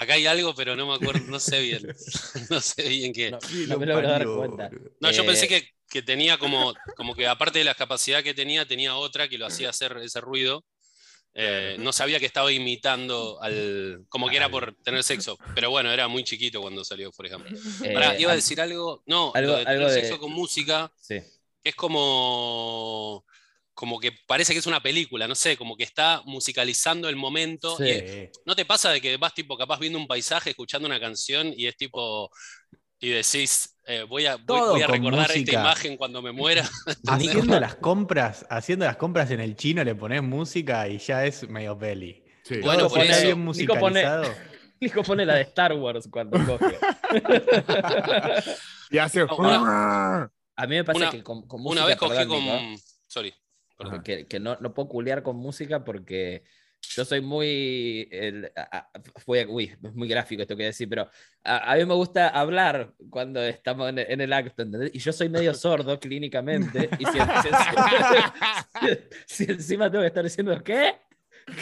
Speaker 2: Acá hay algo, pero no me acuerdo, no sé bien. *laughs* No sé bien qué.
Speaker 1: No, no
Speaker 4: lo
Speaker 1: me logro dar cuenta.
Speaker 2: No, yo
Speaker 1: Eh,
Speaker 2: pensé que, que tenía como, como que aparte de la capacidad que tenía, tenía otra que lo hacía hacer ese ruido. Eh, no sabía que estaba imitando al. como que era por tener sexo. Pero bueno, era muy chiquito cuando salió, por ejemplo.
Speaker 1: Eh,
Speaker 2: Pará, iba a decir algo. No,
Speaker 1: algo-
Speaker 2: lo de tener
Speaker 1: algo de-
Speaker 2: sexo con música,
Speaker 1: Sí.
Speaker 2: que es como. Como que parece que es una película, no sé, como que está musicalizando el momento.
Speaker 1: Sí.
Speaker 2: y ¿No te pasa de que vas tipo capaz viendo un paisaje, escuchando una canción y es tipo. y decís, eh, voy, a, voy, a recordar esta imagen cuando me muera? *laughs*
Speaker 4: haciendo las compras, haciendo las compras en el chino le pones música y ya es medio peli.
Speaker 3: Sí.
Speaker 2: Bueno, por eso.
Speaker 4: bien
Speaker 1: Nico pone-
Speaker 4: musicalizado. *laughs*
Speaker 1: Nico pone la de Star Wars cuando *laughs* coge.
Speaker 3: Y hace.
Speaker 2: Una-
Speaker 1: A mí me pasa
Speaker 2: Una-
Speaker 1: que con, con
Speaker 2: Una vez cogí
Speaker 1: perdón,
Speaker 2: con.
Speaker 1: Nico,
Speaker 2: Sorry.
Speaker 1: Que, que no, no puedo culear con música porque yo soy muy. el- a- fue, uy, es muy gráfico esto que decir, pero a, a mí me gusta hablar cuando estamos en, en el acto, ¿entendés? Y yo soy medio *laughs* sordo clínicamente. Y si, si- si- *laughs* *laughs* si encima tengo que estar diciendo, ¿qué?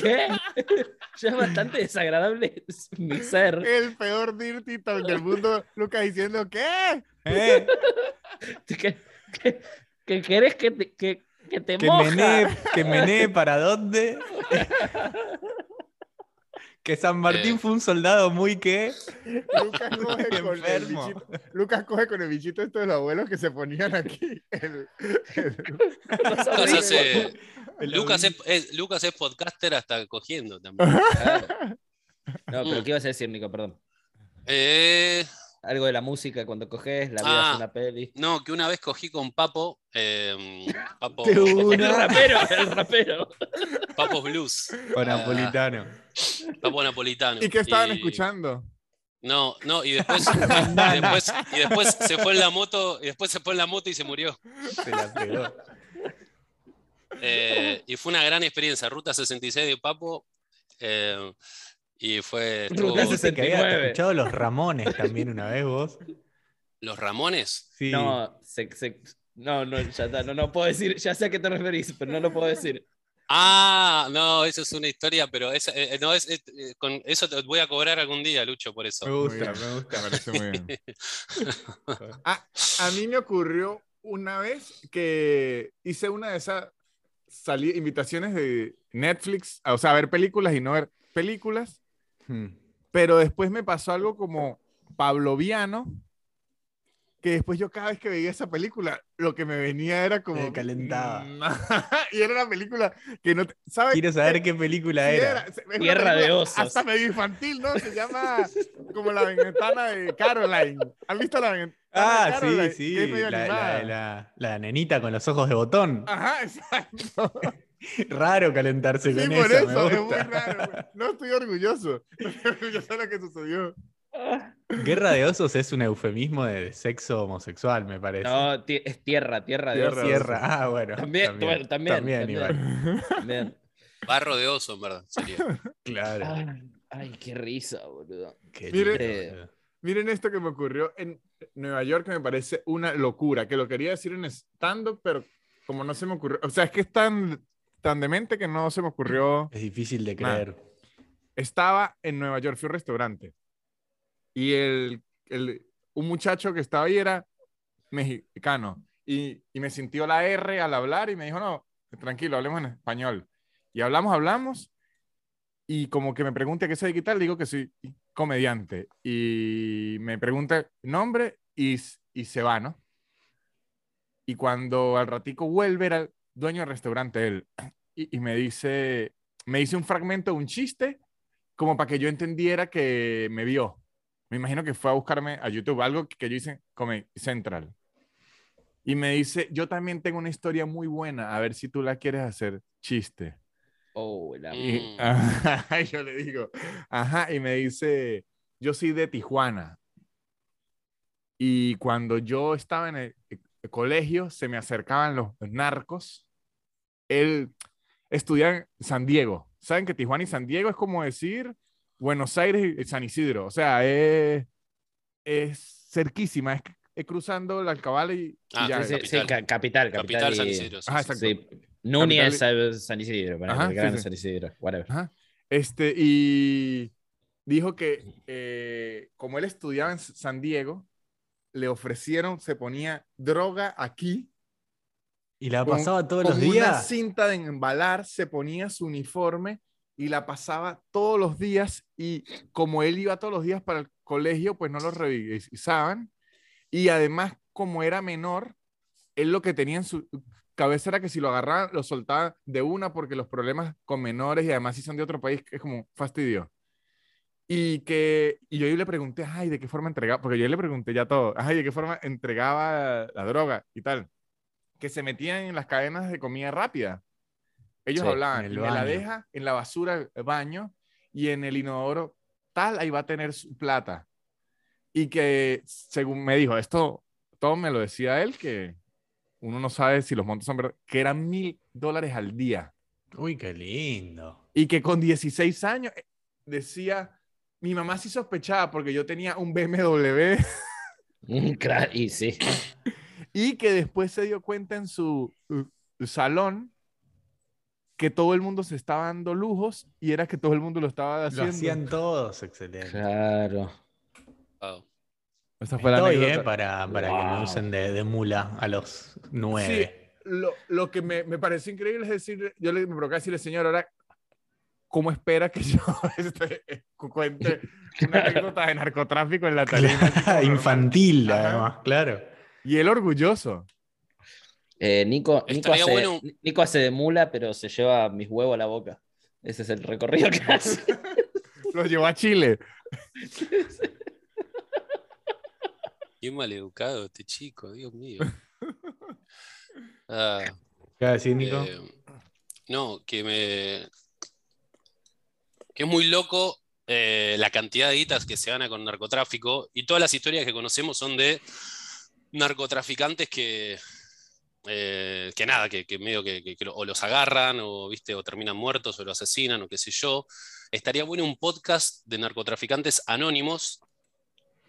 Speaker 1: ¿Qué? ya es bastante desagradable mi ser.
Speaker 3: El peor Dirty Talk del mundo. Lucas diciendo, ¿qué?
Speaker 4: ¿Eh?
Speaker 1: ¿Que, que, que querés que te, que, que te
Speaker 4: Que
Speaker 1: moja?
Speaker 4: menee, que menee *laughs* para dónde. que San Martín
Speaker 2: Eh.
Speaker 4: fue un soldado muy que.
Speaker 3: Lucas coge, *laughs* con el bichito, Lucas coge con el bichito esto de los abuelos que se ponían aquí. El- el-
Speaker 1: Los
Speaker 2: Lucas, hace- Lucas, es, es- Lucas es podcaster hasta cogiendo también.
Speaker 1: Claro. *laughs* No, pero
Speaker 2: Mm.
Speaker 1: ¿qué ibas a decir, Nico? Perdón.
Speaker 2: Eh,
Speaker 1: Algo de la música cuando coges, la vida
Speaker 2: Ah.
Speaker 1: es una peli.
Speaker 2: no, que una vez cogí con Papo. eh, Papo, *laughs*
Speaker 1: El rapero, el *laughs* rapero.
Speaker 2: Papo Blues.
Speaker 4: O
Speaker 2: Ah,
Speaker 4: napolitano.
Speaker 2: Papo napolitano.
Speaker 3: ¿Y qué estaban
Speaker 2: Y-
Speaker 3: escuchando?
Speaker 2: No, no, y después, *laughs* y después, y después se fue en la moto, y después se fue en la moto y se murió.
Speaker 4: Se la pegó.
Speaker 2: Eh, y fue una gran experiencia. Ruta 66 de Papo. eh, y fue. estuvo-
Speaker 1: Ruta
Speaker 4: Viste que habías
Speaker 1: 69.
Speaker 4: escuchado los Ramones también una vez vos.
Speaker 2: Los Ramones.
Speaker 4: Sí.
Speaker 1: No, se- se- no, no, ya está, no, no puedo decir, ya sé a qué te referís, pero no lo puedo decir.
Speaker 2: Ah, no, eso es una historia, pero esa, eh, no, es, eh, con eso te voy a cobrar algún día, Lucho, por eso.
Speaker 4: Me gusta, me gusta.
Speaker 3: Me parece muy bien. *laughs* Ah, a mí me ocurrió una vez que hice una de esas invitaciones de Netflix, o sea, a ver películas y no ver películas. Pero después me pasó algo como pavloviano, que después yo cada vez que veía esa película, lo que me venía era como...
Speaker 4: Te calentaba.
Speaker 3: Mm, *laughs* y era una película que no... te- ¿Sabes?
Speaker 4: Quiero saber qué película
Speaker 3: Sí,
Speaker 4: era.
Speaker 3: una
Speaker 1: Tierra de osos.
Speaker 3: Hasta medio infantil, ¿no? Se llama como La Ventana de Caroline. ¿Han visto La Ventana
Speaker 4: Ah,
Speaker 3: de Caroline?
Speaker 4: sí, sí. La, la- la- la nenita con los ojos de botón.
Speaker 3: Ajá, *laughs* exacto.
Speaker 4: Raro calentarse
Speaker 3: Sí,
Speaker 4: con
Speaker 3: por
Speaker 4: esa,
Speaker 3: eso,
Speaker 4: me
Speaker 3: es muy
Speaker 4: gusta.
Speaker 3: raro. No estoy orgulloso. *laughs* No estoy orgulloso de lo que sucedió.
Speaker 4: Guerra de osos es un eufemismo de sexo homosexual, me parece.
Speaker 1: No, es tierra, tierra de
Speaker 3: Tierra
Speaker 1: osos.
Speaker 4: Tierra. Ah, bueno.
Speaker 1: También, bueno, también,
Speaker 4: También,
Speaker 1: también.
Speaker 4: igual.
Speaker 1: También.
Speaker 2: Barro de oso, en verdad. Sería.
Speaker 4: Claro.
Speaker 1: Ay, ay, qué risa, boludo.
Speaker 4: Qué
Speaker 3: Mire-
Speaker 4: lindo,
Speaker 1: Eh,
Speaker 4: boludo.
Speaker 3: Miren esto que me ocurrió en Nueva York, que me parece una locura, que lo quería decir en stand-up, pero como no se me ocurrió, o sea, es que es tan, tan demente que no se me ocurrió.
Speaker 4: Es difícil de creer.
Speaker 3: estaba en Nueva York, fui a un restaurante. Y el, el- un muchacho que estaba ahí era mexicano. Y, y me sintió la R al hablar y me dijo, no, tranquilo, hablemos en español. Y hablamos, hablamos. Y como que me pregunta qué soy y tal, digo que soy comediante. Y me pregunta nombre y, y se va, ¿no? Y cuando al ratico vuelve, era dueño del restaurante él. *clears throat* Y, y me dice, me dice un fragmento de un chiste como para que yo entendiera que me vio. Me imagino que fue a buscarme a YouTube, algo que yo hice Comedy Central. Y me dice, yo también tengo una historia muy buena, a ver si tú la quieres hacer chiste.
Speaker 1: Oh, la
Speaker 3: Y, *laughs* ajá, yo le digo, ajá, y me dice, yo soy de Tijuana. Y cuando yo estaba en el, el colegio, se me acercaban los narcos. Él estudiaba en San Diego. ¿Saben que Tijuana y San Diego es como decir Buenos Aires y San Isidro? O sea, es, es cerquísima, es, es cruzando la alcabala y, y
Speaker 2: Ah,
Speaker 3: ya.
Speaker 1: Sí, sí, sí,
Speaker 2: Capital.
Speaker 1: ca- capital, capital.
Speaker 2: Capital San
Speaker 1: y-
Speaker 2: Isidro. sí,
Speaker 3: Ajá, exacto. Capital
Speaker 1: es San Isidro, para
Speaker 3: Ajá,
Speaker 1: el
Speaker 3: sí,
Speaker 1: gran
Speaker 3: sí.
Speaker 1: San Isidro, whatever.
Speaker 3: Ajá. Este, y dijo que eh, como él estudiaba en San Diego, le ofrecieron, se ponía droga aquí.
Speaker 4: ¿Y la
Speaker 3: con-
Speaker 4: pasaba todos
Speaker 3: con
Speaker 4: los
Speaker 3: una
Speaker 4: días?
Speaker 3: cinta de embalar, se ponía su uniforme y la pasaba todos los días. Y como él iba todos los días para el colegio, pues no lo revisaban. Y además, como era menor, él lo que tenía en su cabeza era que si lo agarraban, lo soltaban de una porque los problemas con menores y además si son de otro país es como fastidio. Y que y yo le pregunté, ay, ¿de qué forma entregaba? Porque yo le pregunté ya todo, ay, ¿de qué forma entregaba la droga y tal? Que se metían en las cadenas de comida rápida. Ellos
Speaker 1: Sí,
Speaker 3: hablaban,
Speaker 4: en el
Speaker 3: la deja en la basura el baño y en el inodoro tal, ahí va a tener su plata. Y que, según me dijo, esto todo me lo decía él, que uno no sabe si los montos son verdad, que eran mil dólares al día.
Speaker 4: Uy, qué lindo.
Speaker 3: Y que con 16 años eh, decía, mi mamá sí sospechaba porque yo tenía un BMW *laughs*
Speaker 1: Y sí. *laughs*
Speaker 3: y que después se dio cuenta en su uh, salón que todo el mundo se estaba dando lujos y era que todo el mundo lo estaba
Speaker 4: Lo
Speaker 3: haciendo.
Speaker 4: hacían todos, excelente.
Speaker 1: Claro.
Speaker 3: Esa fue la
Speaker 4: Estoy, eh, para, para que me usen de, de mula a los
Speaker 3: Sí,
Speaker 4: nueve.
Speaker 3: lo, lo que me, me pareció increíble es decir, yo le, me provocaba decirle, señor, ahora, ¿cómo espera que yo *laughs* este, cu- cuente *laughs* una anécdota de narcotráfico en la normal?
Speaker 4: Infantil, además, claro.
Speaker 3: Y él orgulloso.
Speaker 1: Eh, Nico, Nico, hace,
Speaker 2: bueno-
Speaker 1: Nico hace de mula, pero se lleva mis huevos a la boca. Ese es el recorrido que hace. *laughs*
Speaker 3: Lo llevó a Chile. *laughs*
Speaker 2: Qué maleducado este chico, Dios mío. *laughs* Ah,
Speaker 4: ¿Qué va a decir, Nico?
Speaker 2: eh, no, que me. que es muy loco eh, la cantidad de guitas que se gana con narcotráfico y todas las historias que conocemos son de narcotraficantes que. eh, que nada, que, que medio que, que- que lo- o los agarran o, ¿viste? o terminan muertos o lo asesinan o qué sé yo. Estaría bueno un podcast de narcotraficantes anónimos,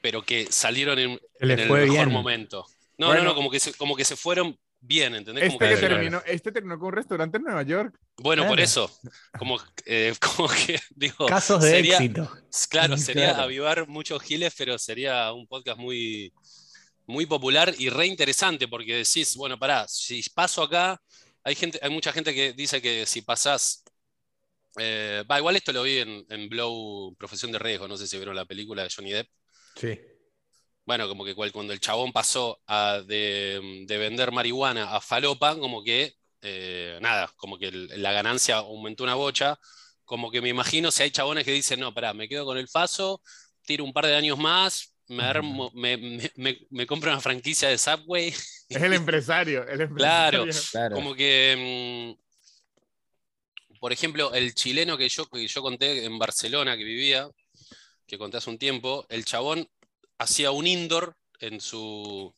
Speaker 2: pero que salieron en, el mejor
Speaker 4: bien.
Speaker 2: momento. No,
Speaker 3: Bueno.
Speaker 2: no, no, como que se, como que se fueron bien, ¿entendés? Como
Speaker 3: Este,
Speaker 2: que-
Speaker 3: que
Speaker 4: Claro,
Speaker 3: terminó, este terminó con un restaurante en Nueva York.
Speaker 2: bueno, por eso, como, eh, *laughs* como que digo,
Speaker 4: Casos de
Speaker 2: sería-
Speaker 4: éxito.
Speaker 2: claro, sería
Speaker 1: Claro.
Speaker 2: avivar muchos giles, pero sería un podcast muy, muy popular y re interesante porque decís, bueno, pará, si paso acá, hay gente, hay mucha gente que dice que si pasás, eh, va, igual esto lo vi en, en Blow, Profesión de Riesgo, no sé si vieron la película de Johnny Depp.
Speaker 4: Sí.
Speaker 2: Bueno, como que cuando el chabón pasó a de, de vender marihuana a falopa, como que, eh, nada, como que la ganancia aumentó una bocha. Como que me imagino si hay chabones que dicen, no, pará, me quedo con el Faso, tiro un par de años más, me, armo- me, me- me- me compro una franquicia de Subway. *laughs*
Speaker 3: Es el empresario. El
Speaker 2: Claro.
Speaker 3: empresario.
Speaker 1: Claro.
Speaker 2: Como que, mm, por ejemplo, el chileno que yo, que yo conté en Barcelona, que vivía, que conté hace un tiempo, el chabón hacía un indoor en su,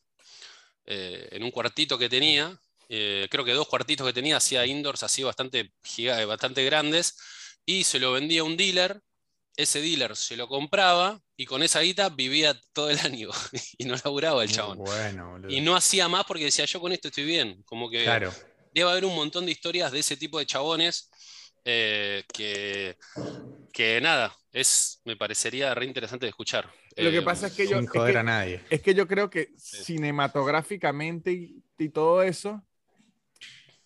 Speaker 2: eh, en un cuartito que tenía, eh, creo que dos cuartitos que tenía, hacía indoors así bastante, giga- bastante grandes, y se lo vendía a un dealer, ese dealer se lo compraba, y con esa guita vivía todo el año, *laughs* y no laburaba el chabón.
Speaker 4: bueno.
Speaker 2: Y no hacía más porque decía, yo con esto estoy bien. Como que
Speaker 4: Claro.
Speaker 2: debe haber un montón de historias de ese tipo de chabones eh, que, que nada, es, me parecería re interesante de escuchar.
Speaker 3: Lo que
Speaker 2: Eh,
Speaker 3: pasa es que yo,
Speaker 4: Sin
Speaker 3: es que-
Speaker 4: a nadie.
Speaker 3: es que yo creo que cinematográficamente y, y todo eso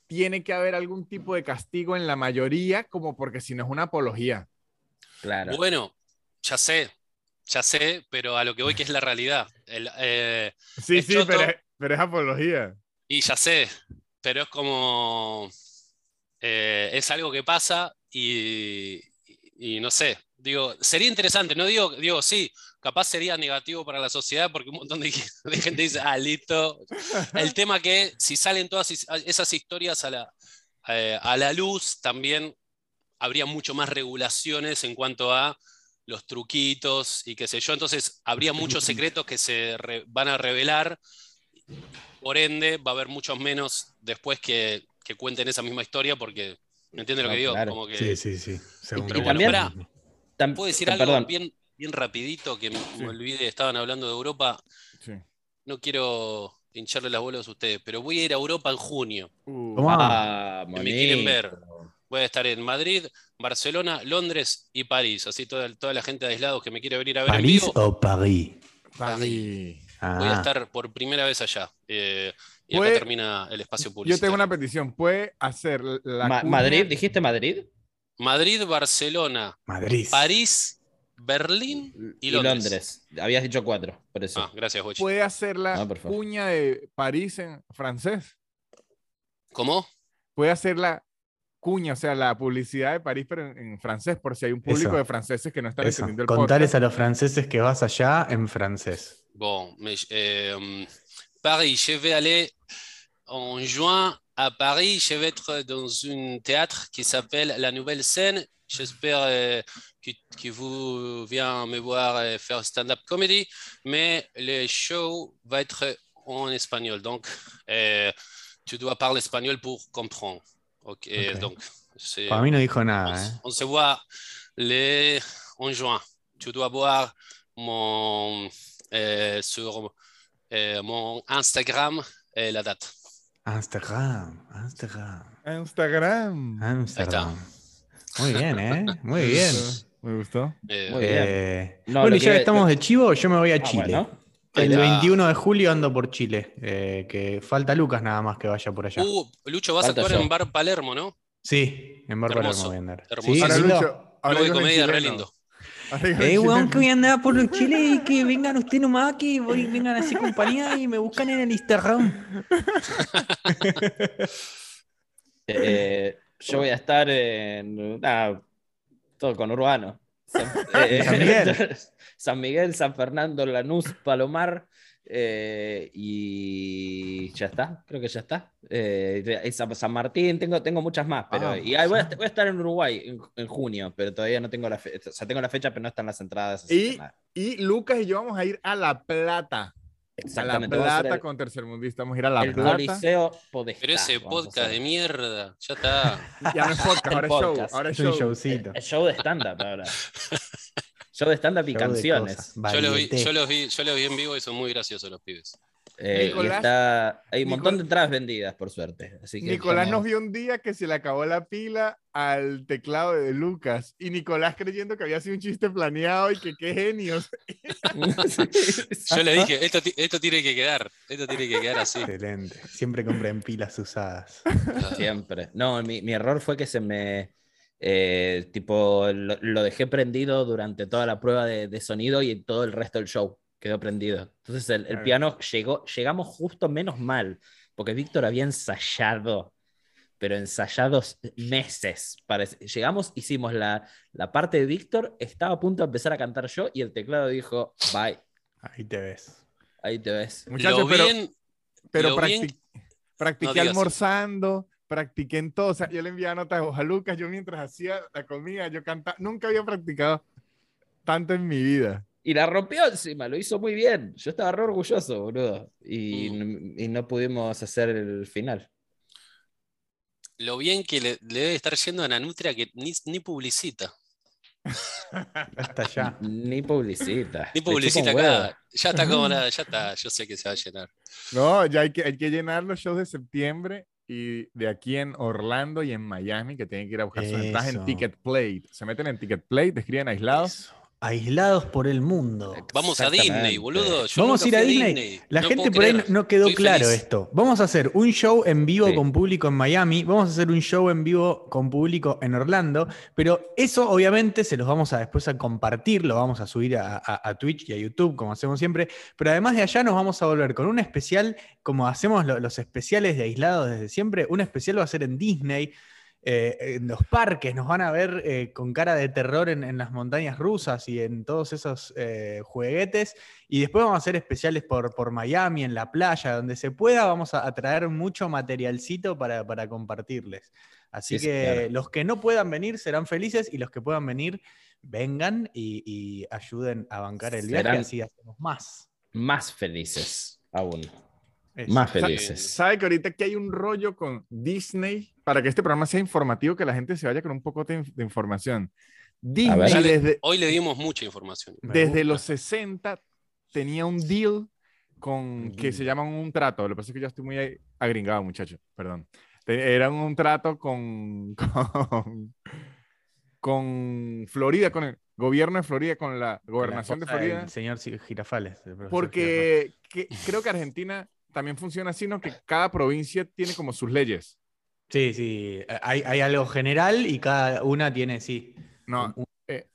Speaker 3: tiene que haber algún tipo de castigo en la mayoría, como porque si no es una apología.
Speaker 1: Claro.
Speaker 2: Bueno, ya sé, ya sé, pero a lo que voy que es la realidad. El, eh,
Speaker 3: Sí, sí,
Speaker 2: choto.
Speaker 3: pero, es- pero es apología.
Speaker 2: y ya sé, pero es como, eh, es algo que pasa y, y- y no sé, digo, sería interesante, no digo, digo, sí, capaz sería negativo para la sociedad porque un montón de, *laughs* de gente dice, ah, listo. El tema que si salen todas esas historias a la, eh, a la luz, también habría mucho más regulaciones en cuanto a los truquitos y qué sé yo, entonces habría muchos secretos que se re- van a revelar, por ende va a haber muchos menos después que, que cuenten esa misma historia porque, ¿me entiendes lo que digo?
Speaker 1: claro.
Speaker 2: Como que,
Speaker 4: Sí, sí, sí. Según
Speaker 1: y también-. Tam-
Speaker 2: ¿Puedo decir algo
Speaker 1: perdón.
Speaker 2: bien, bien rapidito que me, me
Speaker 3: Sí.
Speaker 2: olvidé? Estaban hablando de Europa.
Speaker 3: Sí.
Speaker 2: No quiero hincharle las bolas a ustedes, pero voy a ir a Europa en junio.
Speaker 3: Uh,
Speaker 4: ¿Cómo?
Speaker 1: Ah,
Speaker 2: me quieren ver. Voy a estar en Madrid, Barcelona, Londres y París. Así toda, toda la gente de aislados que me quiere venir a ver en
Speaker 4: ¿París
Speaker 2: vivo,
Speaker 4: o París?
Speaker 3: París.
Speaker 2: voy a
Speaker 4: Ah,
Speaker 2: estar por primera vez allá. Eh, y acá
Speaker 3: Puede-
Speaker 2: termina el espacio
Speaker 3: Yo
Speaker 2: publicitario.
Speaker 3: tengo una petición. ¿Puede hacer la
Speaker 1: Ma- ¿Madrid? ¿Dijiste Madrid?
Speaker 2: Madrid, Barcelona,
Speaker 4: Madrid.
Speaker 2: París, Berlín y
Speaker 1: Y
Speaker 2: Londres.
Speaker 1: Londres. Habías dicho cuatro, por eso.
Speaker 2: Ah, gracias, Bochi.
Speaker 3: ¿Puede hacer la
Speaker 1: Ah, por favor.
Speaker 3: cuña de París en francés?
Speaker 2: ¿Cómo?
Speaker 3: Puede hacer la cuña, o sea, la publicidad de París, pero en, en francés, por si hay un público
Speaker 4: Eso.
Speaker 3: de franceses que no están
Speaker 4: Eso.
Speaker 3: entendiendo el
Speaker 4: Contales
Speaker 3: podcast.
Speaker 4: a los franceses que vas allá en francés.
Speaker 2: Bon, mais euh, Paris, je vais aller en juin à Paris. Je vais être dans un théâtre qui s'appelle La Nouvelle Scène. J'espère euh, que, que vous venez me voir euh, faire stand-up comedy, mais le show va être en espagnol. Donc, euh, tu dois parler espagnol pour comprendre. Ok,
Speaker 4: Ok.
Speaker 2: donc c'est-
Speaker 4: Para mí no dijo
Speaker 2: on,
Speaker 4: nada,
Speaker 2: s-
Speaker 4: ¿eh?
Speaker 2: on se voit les, en juin. Tu dois voir mon, euh, sur euh, mon Instagram euh, la date.
Speaker 4: Amsterdam, Amsterdam,
Speaker 3: Instagram?
Speaker 4: Amsterdam. Muy bien, *laughs* ¿eh? Muy bien.
Speaker 3: Me gustó.
Speaker 2: Eh,
Speaker 1: Muy bien.
Speaker 4: Eh,
Speaker 1: No,
Speaker 4: bueno, ya
Speaker 1: que-
Speaker 4: que estamos de chivo, yo me voy a
Speaker 1: Ah,
Speaker 4: Chile.
Speaker 1: bueno.
Speaker 4: El
Speaker 2: está.
Speaker 4: 21 de julio ando por Chile, eh, que falta Lucas nada más que vaya por allá.
Speaker 2: Uh, Lucho, vas a actuar
Speaker 1: yo.
Speaker 2: en Bar Palermo, ¿no?
Speaker 4: sí, en Bar
Speaker 2: Hermoso,
Speaker 4: Palermo voy a andar.
Speaker 2: hermoso.
Speaker 4: Sí,
Speaker 3: Ahora,
Speaker 4: lindo.
Speaker 3: Lucho, ahora
Speaker 2: Club de comedia re lindo.
Speaker 4: Eh, weón, que voy a andar por Chile y que vengan ustedes nomás, que voy- vengan así compañía y me buscan en el Instagram. *laughs*
Speaker 1: Eh, yo voy a estar en. nada, todo con Urbano. San, *laughs* eh,
Speaker 4: San Miguel. *laughs*
Speaker 1: San Miguel, San Fernando, Lanús, Palomar. eh, y ya está, creo que ya está. Eh, San, Martín, tengo, tengo muchas más, pero.
Speaker 4: Ah,
Speaker 1: y voy, a, voy a estar en Uruguay en, en junio, pero todavía no tengo la fecha. O sea, tengo la fecha, pero no están las entradas.
Speaker 3: Y-. Y Lucas y yo vamos a ir a La Plata. A La
Speaker 1: Exactamente. a
Speaker 3: Plata
Speaker 1: el-
Speaker 3: con Tercermundista. Vamos a ir a La
Speaker 1: el
Speaker 3: Plata.
Speaker 1: Coliseo Podestá.
Speaker 2: Pero ese podcast de mierda, ya está. *laughs*
Speaker 3: Ya no es podcast,
Speaker 1: El
Speaker 3: ahora es show. Ahora es
Speaker 4: Es un
Speaker 3: show.
Speaker 4: showcito.
Speaker 1: El show de stand-up ahora. *laughs* show de stand-up y
Speaker 4: Show
Speaker 1: canciones.
Speaker 2: Yo los, vi, yo, los vi, yo los vi en vivo y son muy graciosos los pibes.
Speaker 1: Eh, y
Speaker 3: Nicolás-
Speaker 1: está, hay un montón
Speaker 3: Nicol-
Speaker 1: de entradas vendidas, por suerte. Así que
Speaker 3: Nicolás
Speaker 1: estamos-
Speaker 3: nos vio un día que se le acabó la pila al teclado de Lucas y Nicolás creyendo que había sido un chiste planeado y que qué genios. *laughs*
Speaker 2: Yo le dije, esto, esto tiene que quedar, esto tiene que quedar así.
Speaker 4: Excelente. Siempre compren pilas usadas.
Speaker 1: Siempre. No, mi, mi error fue que se me. eh, tipo, lo, lo dejé prendido durante toda la prueba de, de sonido y todo el resto del show quedó prendido. Entonces el, el piano llegó, llegamos justo menos mal, porque Víctor había ensayado, pero ensayados meses. Parece. Llegamos, hicimos la, la parte de Víctor, estaba a punto de empezar a cantar yo y el teclado dijo, bye,
Speaker 4: Ahí te ves.
Speaker 1: ahí te ves.
Speaker 3: Muchachos, pero,
Speaker 2: bien,
Speaker 3: pero
Speaker 2: bien-
Speaker 3: practi- practiqué
Speaker 2: No
Speaker 3: almorzando, practiqué en todo. O sea, yo le enviaba notas a Lucas, yo mientras hacía la comida, yo cantaba. Nunca había practicado tanto en mi vida.
Speaker 1: Y la rompió encima, lo hizo muy bien. Yo estaba re orgulloso, boludo. Y,
Speaker 2: Mm.
Speaker 1: y no pudimos hacer el final.
Speaker 2: lo bien que le, le debe estar yendo a Nanutria que ni, ni publicita. *laughs*
Speaker 4: Hasta ya.
Speaker 1: Ni publicita.
Speaker 2: Ni publicita acá. Ya está como nada, *laughs* ya está. Yo sé que se va a llenar.
Speaker 3: No, ya hay que, hay que llenar los shows de septiembre y de aquí en Orlando y en Miami, que tienen que ir a buscar sus entradas en. Ticket Plate. Se meten en Ticket Plate, escriben aislados.
Speaker 4: Eso. Aislados por el mundo.
Speaker 2: Vamos a. Disney, boludo. Yo
Speaker 4: Vamos a
Speaker 2: nunca
Speaker 4: ir a Disney. La
Speaker 2: No
Speaker 4: gente por ahí
Speaker 2: creer.
Speaker 4: no quedó
Speaker 2: Estoy
Speaker 4: claro
Speaker 2: feliz.
Speaker 4: esto. Vamos a hacer un show en vivo
Speaker 1: Sí.
Speaker 4: con público en Miami, vamos a hacer un show en vivo con público en Orlando, pero eso obviamente se los vamos a después a compartir, lo vamos a subir a, a- a Twitch y a YouTube como hacemos siempre, pero además de allá nos vamos a volver con un especial, como hacemos lo- los especiales de aislados desde siempre, un especial va a ser en Disney. Eh, en los parques, nos van a ver eh, con cara de terror en, en las montañas rusas y en todos esos eh, jueguetes. Y después vamos a hacer especiales por, por Miami, en la playa, donde se pueda, vamos a, a traer mucho materialcito para, para compartirles. Así
Speaker 1: Sí,
Speaker 4: que
Speaker 1: claro.
Speaker 4: los que no puedan venir serán felices y los que puedan venir, vengan y, y ayuden a bancar el viaje,
Speaker 1: Serán-
Speaker 4: así hacemos más.
Speaker 1: Más felices aún.
Speaker 4: Eso.
Speaker 1: Más felices.
Speaker 3: ¿Sabe que ahorita que hay un rollo con Disney para que este programa sea informativo, que la gente se vaya con un poco de, de información? Disney
Speaker 1: ver.
Speaker 2: Ya le-
Speaker 3: desde,
Speaker 2: Hoy le dimos mucha información.
Speaker 3: Desde los 60 tenía un deal con que se llama un trato. Lo que pasa es que yo estoy muy agringado, muchacho. Perdón. Era un trato con, *laughs* con, con Florida, con el gobierno de Florida, con la gobernación de Florida.
Speaker 4: señor Girafales. el profesor Girafales.
Speaker 3: Porque que- creo que Argentina también funciona así, ¿no? Que cada provincia tiene como sus leyes.
Speaker 4: Sí, sí. Hay, hay algo general y cada una tiene, sí.
Speaker 3: No,
Speaker 4: un-
Speaker 3: eh,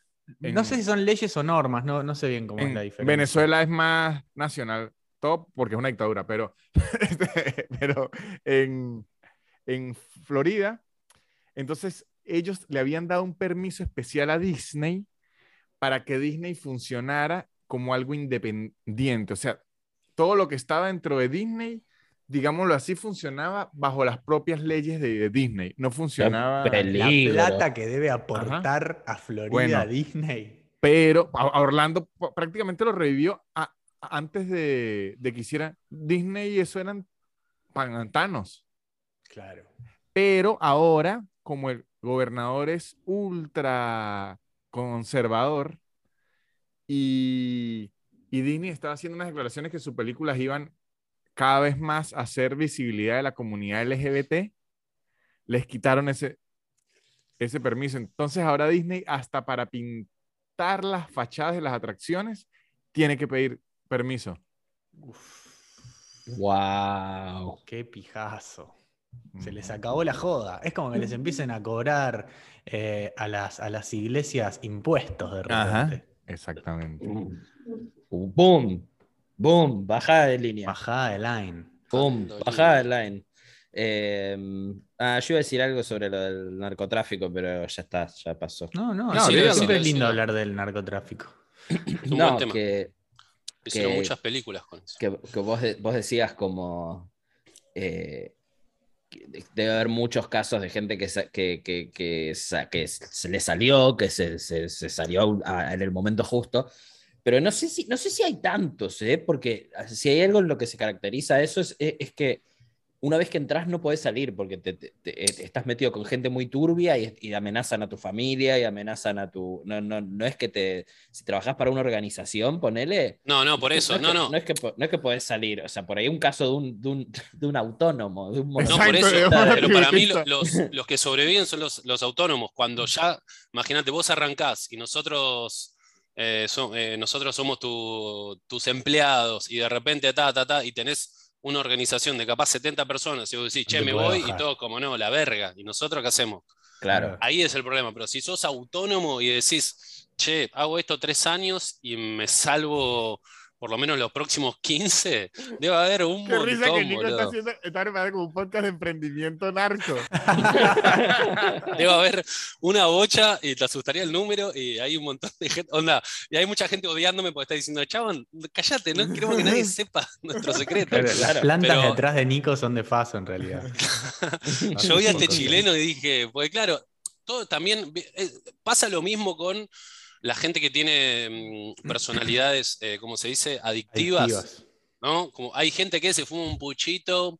Speaker 4: no sé si son leyes o normas, no, no sé bien cómo es la diferencia.
Speaker 3: Venezuela es más nacional, todo porque es una dictadura, pero, *laughs* este, pero en, en Florida, entonces ellos le habían dado un permiso especial a Disney para que Disney funcionara como algo independiente. O sea, todo lo que estaba dentro de Disney, digámoslo así, funcionaba bajo las propias leyes de, de Disney. No funcionaba.
Speaker 4: La plata que debe aportar a Florida
Speaker 3: Bueno.
Speaker 4: Disney.
Speaker 3: pero a Orlando prácticamente lo revivió a- a- antes de, de que hiciera Disney y eso eran pantanos.
Speaker 4: Claro.
Speaker 3: Pero ahora, como el gobernador es ultra conservador y, y Disney estaba haciendo unas declaraciones que sus películas iban cada vez más hacer visibilidad de la comunidad LGBT, les quitaron ese, ese permiso. Entonces ahora Disney, hasta para pintar las fachadas de las atracciones, tiene que pedir permiso.
Speaker 1: Wow.
Speaker 4: Qué pijazo. Se les acabó la joda. Es como que les empiecen a cobrar eh, a, las, a las iglesias impuestos de
Speaker 3: Ajá.
Speaker 4: repente.
Speaker 3: Exactamente.
Speaker 1: Boom. Boom. Bajada de línea.
Speaker 4: Bajada de line.
Speaker 1: Boom. Bajada de line. Eh, ah, yo iba a decir algo sobre lo del narcotráfico, pero ya está, ya pasó.
Speaker 4: No, no,
Speaker 3: No,
Speaker 4: sí, siempre es
Speaker 2: Sí,
Speaker 4: lindo
Speaker 2: sí.
Speaker 4: hablar del narcotráfico.
Speaker 2: Es un
Speaker 1: no,
Speaker 2: buen tema.
Speaker 1: que,
Speaker 2: Hicieron
Speaker 1: que-
Speaker 2: muchas películas con eso.
Speaker 1: que, que vos, de- vos decías como eh, debe haber muchos casos de gente que, sa- que, que, que sa- que se le salió, que se, se- se salió a- en el momento justo. Pero no sé si, no sé si hay tantos, ¿eh? porque si hay algo en lo que se caracteriza eso es, es, es que una vez que entras no podés salir porque te, te- te- eh, estás metido con gente muy turbia y, y amenazan a tu familia y amenazan a tu... No, no, no es que te... Si trabajás para una organización, ponele...
Speaker 2: No, no, por eso,
Speaker 1: es
Speaker 2: no,
Speaker 1: que-
Speaker 2: no.
Speaker 1: No es que, no es que podés salir, o sea, por ahí un caso de un, de un, de un autónomo, de un
Speaker 2: No, por eso, pero para mí los, los que sobreviven son los, los autónomos. Cuando ya, imagínate, vos arrancás y nosotros, eh, so- eh, nosotros somos tu- tus empleados y de repente, ta, ta, ta, y tenés una organización de capaz 70 personas y vos decís, che, me voy, y
Speaker 4: bajar.
Speaker 2: todo como no, la verga. ¿Y nosotros qué hacemos?
Speaker 1: Claro.
Speaker 2: Ahí es el problema. Pero si sos autónomo y decís, che, hago esto tres años y me salvo por lo menos los próximos 15, debe haber un
Speaker 3: Qué risa que
Speaker 2: montón,
Speaker 3: Nico está
Speaker 2: boludo.
Speaker 3: haciendo, está preparado como un podcast de emprendimiento narco. *laughs*
Speaker 2: Debe haber una bocha y te asustaría el número y hay un montón de gente, onda, y hay mucha gente odiándome porque está diciendo, chabón, cállate, no queremos que nadie *laughs* sepa nuestro secreto.
Speaker 4: Pero
Speaker 1: Claro,
Speaker 4: las plantas
Speaker 2: pero-
Speaker 4: detrás de Nico son de Faso en realidad. *laughs*
Speaker 2: Yo vi a este chileno y dije, pues claro, todo también eh, pasa lo mismo con la gente que tiene mm, *clears throat* personalidades, eh, ¿cómo se dice? Adictivas,
Speaker 4: Adictivas.
Speaker 2: ¿no? Como hay gente que se fuma un puchito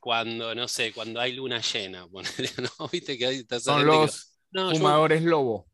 Speaker 2: cuando, no sé, cuando hay luna llena, *laughs* ponele, ¿no? Viste que hay
Speaker 3: Son
Speaker 2: que-
Speaker 3: los
Speaker 2: No, yo-
Speaker 3: fumadores lobo.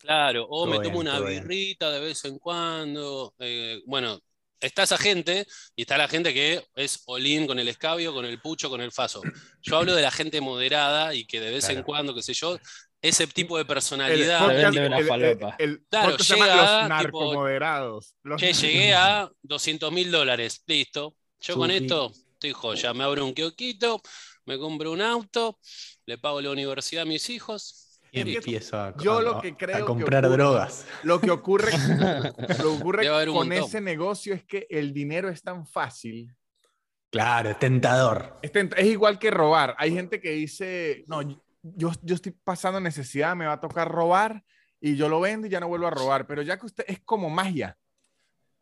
Speaker 2: Claro, o
Speaker 4: Todo
Speaker 2: me
Speaker 4: bien,
Speaker 2: tomo una
Speaker 4: bien.
Speaker 2: birrita de vez en cuando. eh, bueno, está esa gente y está la gente que es olín con el escabio, con el pucho, con el faso. Yo hablo de la gente moderada y que de vez en cuando, qué sé yo, ese tipo de
Speaker 3: El
Speaker 2: personalidad.
Speaker 1: podcast-
Speaker 3: podcast,
Speaker 1: una
Speaker 3: el-
Speaker 1: falopa.
Speaker 3: el- el
Speaker 2: Claro,
Speaker 3: podcast se llama
Speaker 2: llega,
Speaker 3: Los
Speaker 2: tipo,
Speaker 3: narcomoderados. Los-
Speaker 2: Che, llegué a 200 mil dólares, listo. Yo con esto estoy joya. Me abro un kiosquito, me compro un auto, le pago la universidad a mis hijos.
Speaker 4: Y
Speaker 3: que
Speaker 4: empiezo a,
Speaker 3: yo
Speaker 4: a-
Speaker 3: lo que creo
Speaker 4: a
Speaker 3: que
Speaker 4: comprar
Speaker 3: ocurre-
Speaker 4: drogas.
Speaker 3: Lo que ocurre, *laughs* lo que ocurre con ese negocio es que el dinero es tan fácil.
Speaker 4: Claro, es tentador.
Speaker 3: Es, tent- es igual que robar. Hay gente que dice, no, yo, yo estoy pasando necesidad, me va a tocar robar y yo lo vendo y ya no vuelvo a robar. Pero ya que usted es como magia.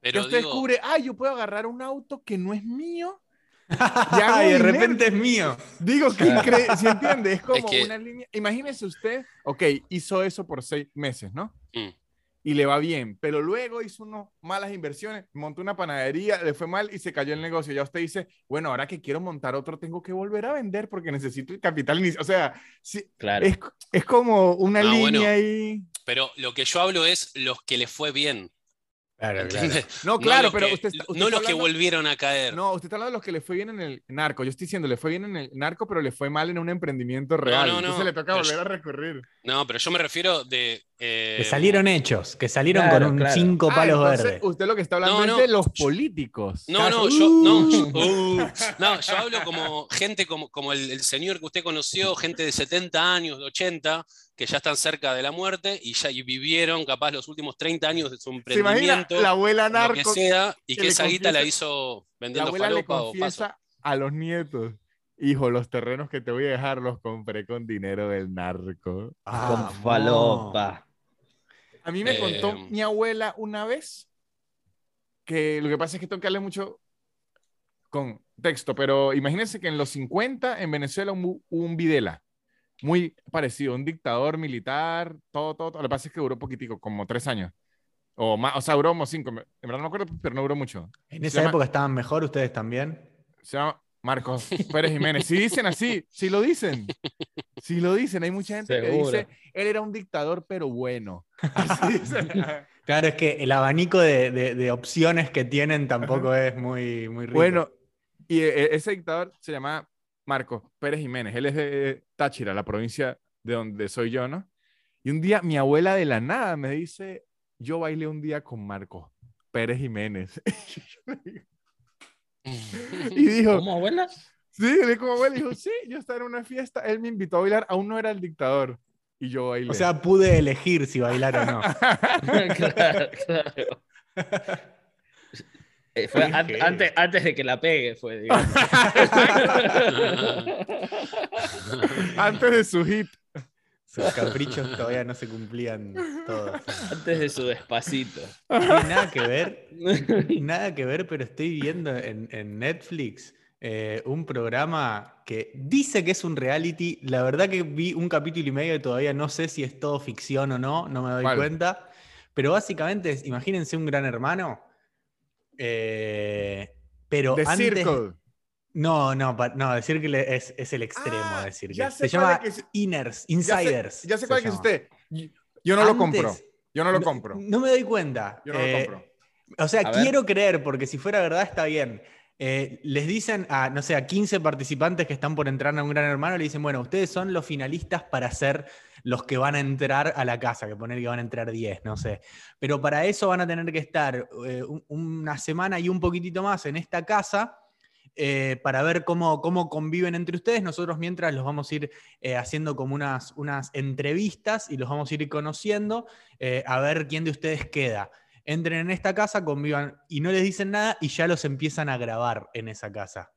Speaker 2: Pero
Speaker 3: que usted
Speaker 2: digo,
Speaker 3: descubre, ah, yo puedo agarrar un auto que no es mío. *laughs*
Speaker 4: y de repente es mío.
Speaker 3: Digo, que *laughs* increíble, ¿sí entiende? Es como
Speaker 2: que-
Speaker 3: una línea. Imagínese usted, ok, hizo eso por seis meses, ¿no?
Speaker 2: Mm.
Speaker 3: Y le va bien, pero luego hizo unas malas inversiones, montó una panadería, le fue mal y se cayó el negocio. Ya usted dice, bueno, ahora que quiero montar otro, tengo que volver a vender porque necesito el capital inicial. O sea, sí,
Speaker 1: Claro.
Speaker 3: es, es como una
Speaker 2: Ah,
Speaker 3: línea
Speaker 2: bueno.
Speaker 3: ahí.
Speaker 2: pero lo que yo hablo es los que les fue bien.
Speaker 4: Claro, claro.
Speaker 2: ¿entiendes?
Speaker 3: No, claro, pero
Speaker 2: que-
Speaker 3: usted, está- usted
Speaker 2: no
Speaker 3: está
Speaker 2: los que volvieron a caer.
Speaker 3: No, usted está hablando de los que le fue bien en el narco. Yo estoy diciendo, le fue bien en el narco, pero le fue mal en un emprendimiento real.
Speaker 2: no, no,
Speaker 3: Entonces le toca
Speaker 2: pero
Speaker 3: volver
Speaker 2: yo-
Speaker 3: a recurrir.
Speaker 2: No, pero yo me refiero de. Eh,
Speaker 4: Que salieron hechos, que salieron
Speaker 1: Claro,
Speaker 4: con un
Speaker 1: claro.
Speaker 4: cinco
Speaker 3: Ah,
Speaker 4: palos
Speaker 3: entonces,
Speaker 4: verdes.
Speaker 3: Usted lo que está hablando
Speaker 2: No,
Speaker 3: es de los políticos.
Speaker 2: No, no, yo, no,
Speaker 3: Uh.
Speaker 2: yo- uh, no, yo hablo como gente como, como el, el señor que usted conoció, gente de 70 años, de 80, que ya están cerca de la muerte y ya y vivieron capaz los últimos 30 años de su
Speaker 3: ¿Se imagina
Speaker 2: emprendimiento,
Speaker 3: la abuela
Speaker 2: lo que
Speaker 3: narco?
Speaker 2: sea, y
Speaker 3: que
Speaker 2: que,
Speaker 3: le
Speaker 2: esa guita la
Speaker 3: confiesa-
Speaker 2: hizo
Speaker 3: La
Speaker 2: vendiendo
Speaker 3: abuela le
Speaker 2: falopa o paso.
Speaker 3: confiesa a los nietos. Hijo, los terrenos que te voy a dejar los compré con dinero del narco.
Speaker 4: Ah,
Speaker 1: Con falopa.
Speaker 3: A mí me
Speaker 2: Eh,
Speaker 3: contó mi abuela una vez que lo que pasa es que tengo que darle mucho con texto, pero imagínense que en los 50 en Venezuela hubo hubo un Videla, muy parecido, un dictador militar, todo, todo, todo. Lo que pasa es que duró poquitico, como tres años. O más, o sea, duró como cinco. En verdad no me acuerdo, pero no duró mucho.
Speaker 4: En
Speaker 3: Se
Speaker 4: esa
Speaker 3: llama-
Speaker 4: época estaban mejor ustedes también.
Speaker 3: Se llama Marcos Pérez Jiménez. Si dicen así, si lo dicen. Si lo dicen, hay mucha gente
Speaker 1: Seguro.
Speaker 3: que dice, él era un dictador, pero bueno. *laughs* Así.
Speaker 4: Claro, es que el abanico de, de- de opciones que tienen tampoco es muy, muy rico.
Speaker 3: Bueno, Y eh, ese dictador se llama Marcos Pérez Jiménez. Él es de Táchira, la provincia de donde soy yo, ¿no? Y un día mi abuela de la nada me dice, yo bailé un día con Marcos Pérez Jiménez. *laughs* *laughs* y dijo,
Speaker 1: ¿Cómo, abuela?
Speaker 3: sí, le como abuela, dijo, sí, yo estaba en una fiesta, él me invitó a bailar, aún no era el dictador. Y yo bailé.
Speaker 4: O sea, pude elegir si bailar o no. *laughs* *laughs*
Speaker 1: claro, claro. Eh, fue an-
Speaker 4: Qué
Speaker 1: antes, antes de que la pegue, fue.
Speaker 3: Antes de su hit.
Speaker 4: Sus caprichos todavía no se cumplían todos.
Speaker 1: antes de su despacito.
Speaker 4: No tiene nada que ver, *laughs* nada que ver, pero estoy viendo en, en Netflix eh, un programa que dice que es un reality. La verdad que vi un capítulo y medio y todavía no sé si es todo ficción o no, no me doy cuenta. Pero básicamente, es- imagínense un gran hermano. eh, pero
Speaker 3: The
Speaker 4: antes,
Speaker 3: Circle.
Speaker 4: No, no, no, decir que le- es, es el extremo
Speaker 3: Ah,
Speaker 4: de decir
Speaker 3: ya
Speaker 4: que
Speaker 3: sé
Speaker 4: se
Speaker 3: cuál
Speaker 4: llama
Speaker 3: es que es-
Speaker 4: Inners,
Speaker 3: Ya sé-
Speaker 4: Insiders.
Speaker 3: Ya sé cuál que es usted. Yo, no lo compro. Yo no lo compro.
Speaker 4: No me doy cuenta.
Speaker 3: Yo no lo
Speaker 4: Eh,
Speaker 3: compro.
Speaker 4: O sea,
Speaker 1: A ver.
Speaker 4: quiero creer, porque si fuera verdad está bien. Eh, les dicen a, no sé, a 15 participantes que están por entrar a un gran hermano, le dicen, bueno, ustedes son los finalistas para ser los que van a entrar a la casa, que poner que van a entrar 10, no sé. Pero para eso van a tener que estar eh, un- una semana y un poquitito más en esta casa. Eh, para ver cómo, cómo conviven entre ustedes. Nosotros mientras los vamos a ir eh, haciendo como unas, unas entrevistas y los vamos a ir conociendo eh, a ver quién de ustedes queda entren en esta casa, convivan y no les dicen nada y ya los empiezan a grabar en esa casa.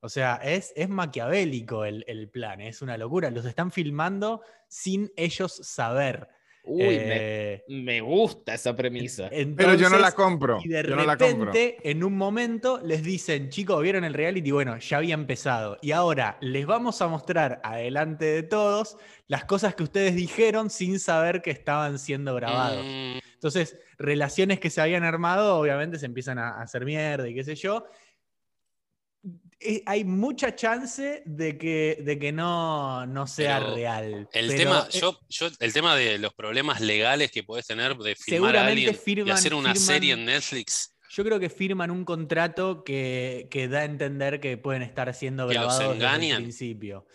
Speaker 4: O sea, es, es maquiavélico el, el plan, es una locura. Los están filmando sin ellos saber.
Speaker 1: Uy,
Speaker 4: Eh,
Speaker 1: me, me gusta esa premisa.
Speaker 3: Pero yo no la compro.
Speaker 4: Y de
Speaker 3: Yo no la compro.
Speaker 4: repente, en un momento, les dicen, chicos, ¿vieron el reality? Bueno, ya había empezado. Y ahora les vamos a mostrar adelante de todos las cosas que ustedes dijeron sin saber que estaban siendo grabados.
Speaker 2: Mm,
Speaker 4: Entonces, relaciones que se habían armado, obviamente se empiezan a a hacer mierda y qué sé yo. Eh, Hay mucha chance de que, de que no, no sea
Speaker 2: Pero
Speaker 4: real.
Speaker 2: El
Speaker 4: pero,
Speaker 2: tema, yo, yo, el tema de los problemas legales que podés tener de filmar a alguien y hacer una
Speaker 4: firman-
Speaker 2: serie en Netflix.
Speaker 4: Yo creo que firman un contrato que, que da a entender que pueden estar siendo grabados desde el principio.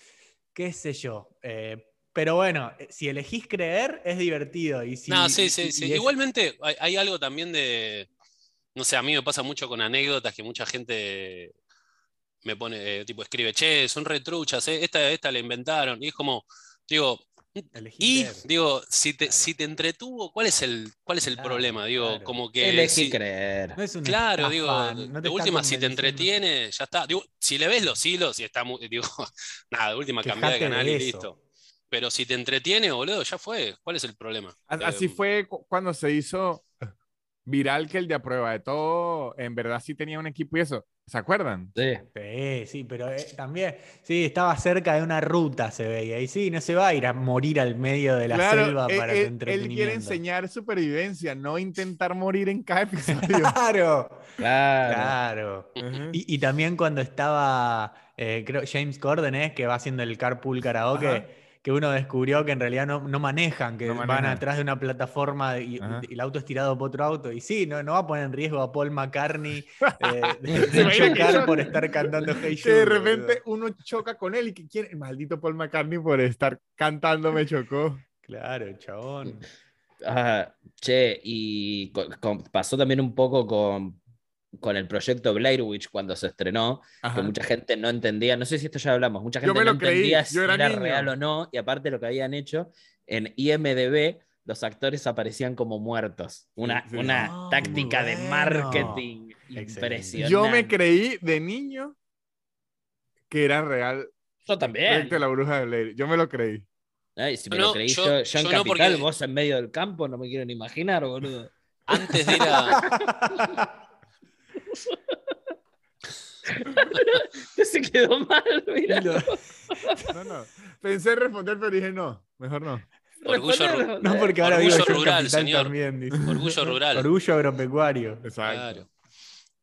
Speaker 4: Qué sé yo. eh, pero bueno, eh, si elegís creer, es divertido. Y si,
Speaker 2: no, sí, sí,
Speaker 4: y
Speaker 2: sí. Igualmente hay, hay algo también de, no sé, a mí me pasa mucho con anécdotas que mucha gente me pone, eh, tipo, escribe, che, son retruchas, eh, esta, esta la inventaron. Y es como, digo, y
Speaker 4: creer.
Speaker 2: digo, si te,
Speaker 4: Claro.
Speaker 2: si te entretuvo, ¿cuál es el, cuál es el
Speaker 4: Claro,
Speaker 2: problema? Digo,
Speaker 4: claro.
Speaker 2: como que
Speaker 1: Elegí
Speaker 2: si-
Speaker 1: creer.
Speaker 4: No es
Speaker 2: Claro,
Speaker 4: estafa,
Speaker 2: digo,
Speaker 4: no
Speaker 2: de última, si te entretiene, ya está. Digo, si le ves los hilos y está muy, *laughs* digo, nada, de última cambia de
Speaker 4: Quejate de
Speaker 2: canal y listo. Pero si te entretiene, boludo, ya fue. ¿Cuál es el problema?
Speaker 3: A- Así
Speaker 2: Eh,
Speaker 3: fue cu- cuando se hizo viral que el de a prueba de todo, en verdad sí tenía un equipo y eso. ¿Se acuerdan?
Speaker 1: Sí.
Speaker 4: Sí, sí, pero eh, también, sí, estaba cerca de una ruta, se veía. Y sí, no se va a ir a morir al medio de la selva
Speaker 3: él,
Speaker 4: para
Speaker 3: él-
Speaker 4: tu
Speaker 3: él
Speaker 4: entretenimiento.
Speaker 3: quiere enseñar supervivencia, no intentar morir en cada *laughs* episodio.
Speaker 4: Claro,
Speaker 1: Claro.
Speaker 4: claro.
Speaker 3: Ujú.
Speaker 4: Y, y también cuando estaba, eh, creo, James Corden, ¿eh? que va haciendo el carpool karaoke,
Speaker 3: Ajá.
Speaker 4: Que uno descubrió que en realidad no, no manejan, que
Speaker 3: No
Speaker 4: van
Speaker 3: manejan.
Speaker 4: atrás de una plataforma y, el auto es tirado por otro auto. Y sí, no, no va a poner en riesgo a Paul McCartney *laughs* eh, *laughs* de,
Speaker 3: ¿Se
Speaker 4: de chocar por estar cantando *laughs* Hey
Speaker 3: que de repente uno choca con él y que quiere, maldito Paul McCartney por estar cantando me chocó.
Speaker 4: Claro, chabón.
Speaker 1: Ah, che, y con- pasó también un poco con, con el proyecto Blair Witch cuando se estrenó, que mucha gente no entendía, no sé si esto ya hablamos, mucha gente no
Speaker 3: creí,
Speaker 1: entendía si
Speaker 3: era
Speaker 1: real o no, y aparte lo que habían hecho, en IMDB los actores aparecían como muertos. Una,
Speaker 3: sí.
Speaker 1: una
Speaker 4: Ah,
Speaker 1: táctica de marketing
Speaker 4: Excelente.
Speaker 1: impresionante.
Speaker 3: Yo me creí de niño que era real
Speaker 1: Yo también.
Speaker 3: La bruja de Blair. Yo me lo creí.
Speaker 1: Ay, si me
Speaker 2: No,
Speaker 1: lo creí
Speaker 2: yo-
Speaker 1: yo, yo en
Speaker 2: yo no,
Speaker 1: Capital,
Speaker 2: porque-
Speaker 1: vos en medio del campo, no me quiero ni imaginar, boludo.
Speaker 2: Antes de ir a. *laughs* *laughs*
Speaker 1: Se quedó mal, mira.
Speaker 3: No, no. Pensé en responder, pero dije no, mejor no.
Speaker 2: Orgullo, ru-
Speaker 4: No, porque ahora
Speaker 2: Orgullo rural, señor.
Speaker 4: también. dice.
Speaker 2: orgullo rural.
Speaker 4: Orgullo agropecuario.
Speaker 3: Exacto.
Speaker 2: Claro.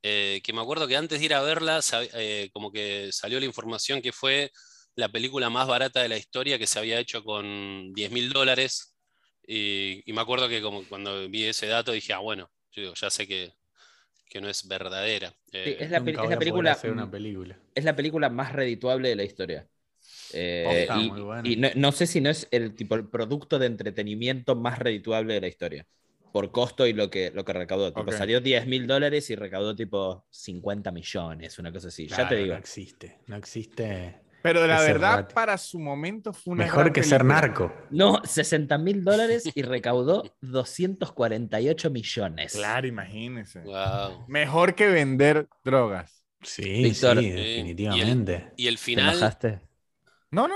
Speaker 2: Eh, que me acuerdo que antes de ir a verla, eh, como que salió la información que fue la película más barata de la historia que se había hecho con 10 mil dólares. Y, y me acuerdo que como cuando vi ese dato dije, ah, bueno, yo digo, ya sé que, que no es verdadera.
Speaker 1: Sí, es la, es la película,
Speaker 4: hacer una película.
Speaker 1: es la película más redituable de la historia. Eh,
Speaker 4: Posta,
Speaker 1: y
Speaker 4: muy buena.
Speaker 1: y no, no sé si no es el tipo el producto de entretenimiento más redituable de la historia. Por costo y lo que, lo que recaudó. Tipo. Salió 10 mil dólares y recaudó tipo 50 millones, una cosa así. ya te
Speaker 4: Claro,
Speaker 1: digo.
Speaker 4: No existe. No existe.
Speaker 3: Pero la verdad, para su momento fue una
Speaker 4: Mejor que ser narco.
Speaker 1: No, 60 mil dólares y recaudó 248 millones.
Speaker 3: Claro, imagínese.
Speaker 2: wow.
Speaker 3: Mejor que vender drogas.
Speaker 4: Sí,
Speaker 1: Víctor.
Speaker 4: sí, definitivamente.
Speaker 2: Y el
Speaker 1: ¿Te
Speaker 2: final
Speaker 1: enojaste?
Speaker 3: No, no.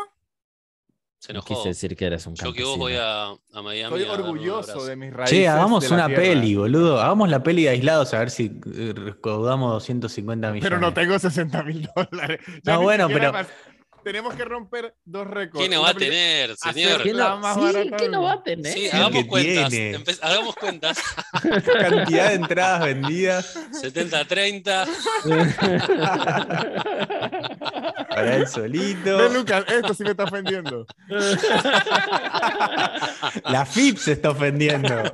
Speaker 2: se
Speaker 1: No
Speaker 2: enojó.
Speaker 1: quise decir que eres un
Speaker 2: Yo que vos voy a, a Miami.
Speaker 3: Estoy
Speaker 2: a darme un
Speaker 3: orgulloso de mis raíces.
Speaker 4: Che, hagamos una
Speaker 3: tierra.
Speaker 4: peli, boludo. Hagamos la peli de aislados a ver si eh, recaudamos 250 millones.
Speaker 3: Pero no tengo 60 mil dólares. Ya
Speaker 4: No, bueno, pero-
Speaker 3: Tenemos que romper dos récords.
Speaker 2: ¿Quién no va a tener, señor?
Speaker 1: ¿Quién no, sí,
Speaker 3: barata
Speaker 1: ¿quién no va a tener?
Speaker 2: Sí, hagamos cuentas. Empe- hagamos cuentas. *laughs*
Speaker 4: Cantidad de entradas vendidas
Speaker 2: 70-30. *laughs*
Speaker 4: para él solito.
Speaker 3: Ve, Lucas, esto sí me está ofendiendo.
Speaker 4: La FIP se está ofendiendo. *laughs*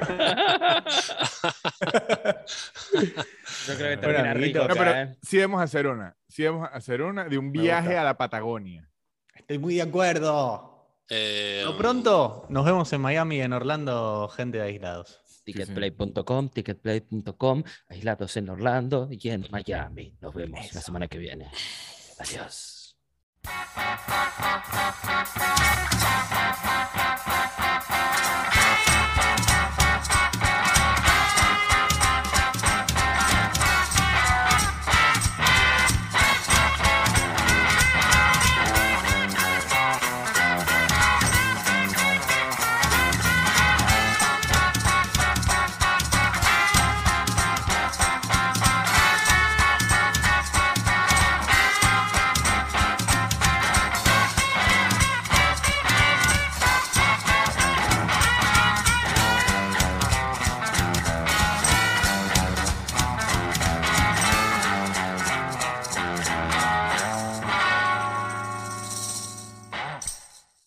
Speaker 1: Yo creo que termina
Speaker 4: bueno,
Speaker 1: rico.
Speaker 3: No, pero sí vamos a hacer una. Sí vamos a hacer una de un viaje a la Patagonia.
Speaker 4: Estoy muy de acuerdo.
Speaker 2: Eh,
Speaker 4: Lo pronto nos vemos en Miami en Orlando, gente de aislados.
Speaker 1: Ticketplay.com, ticketplay.com, aislados en Orlando y en Miami. Nos vemos Eso. la semana que viene. Adiós. *laughs*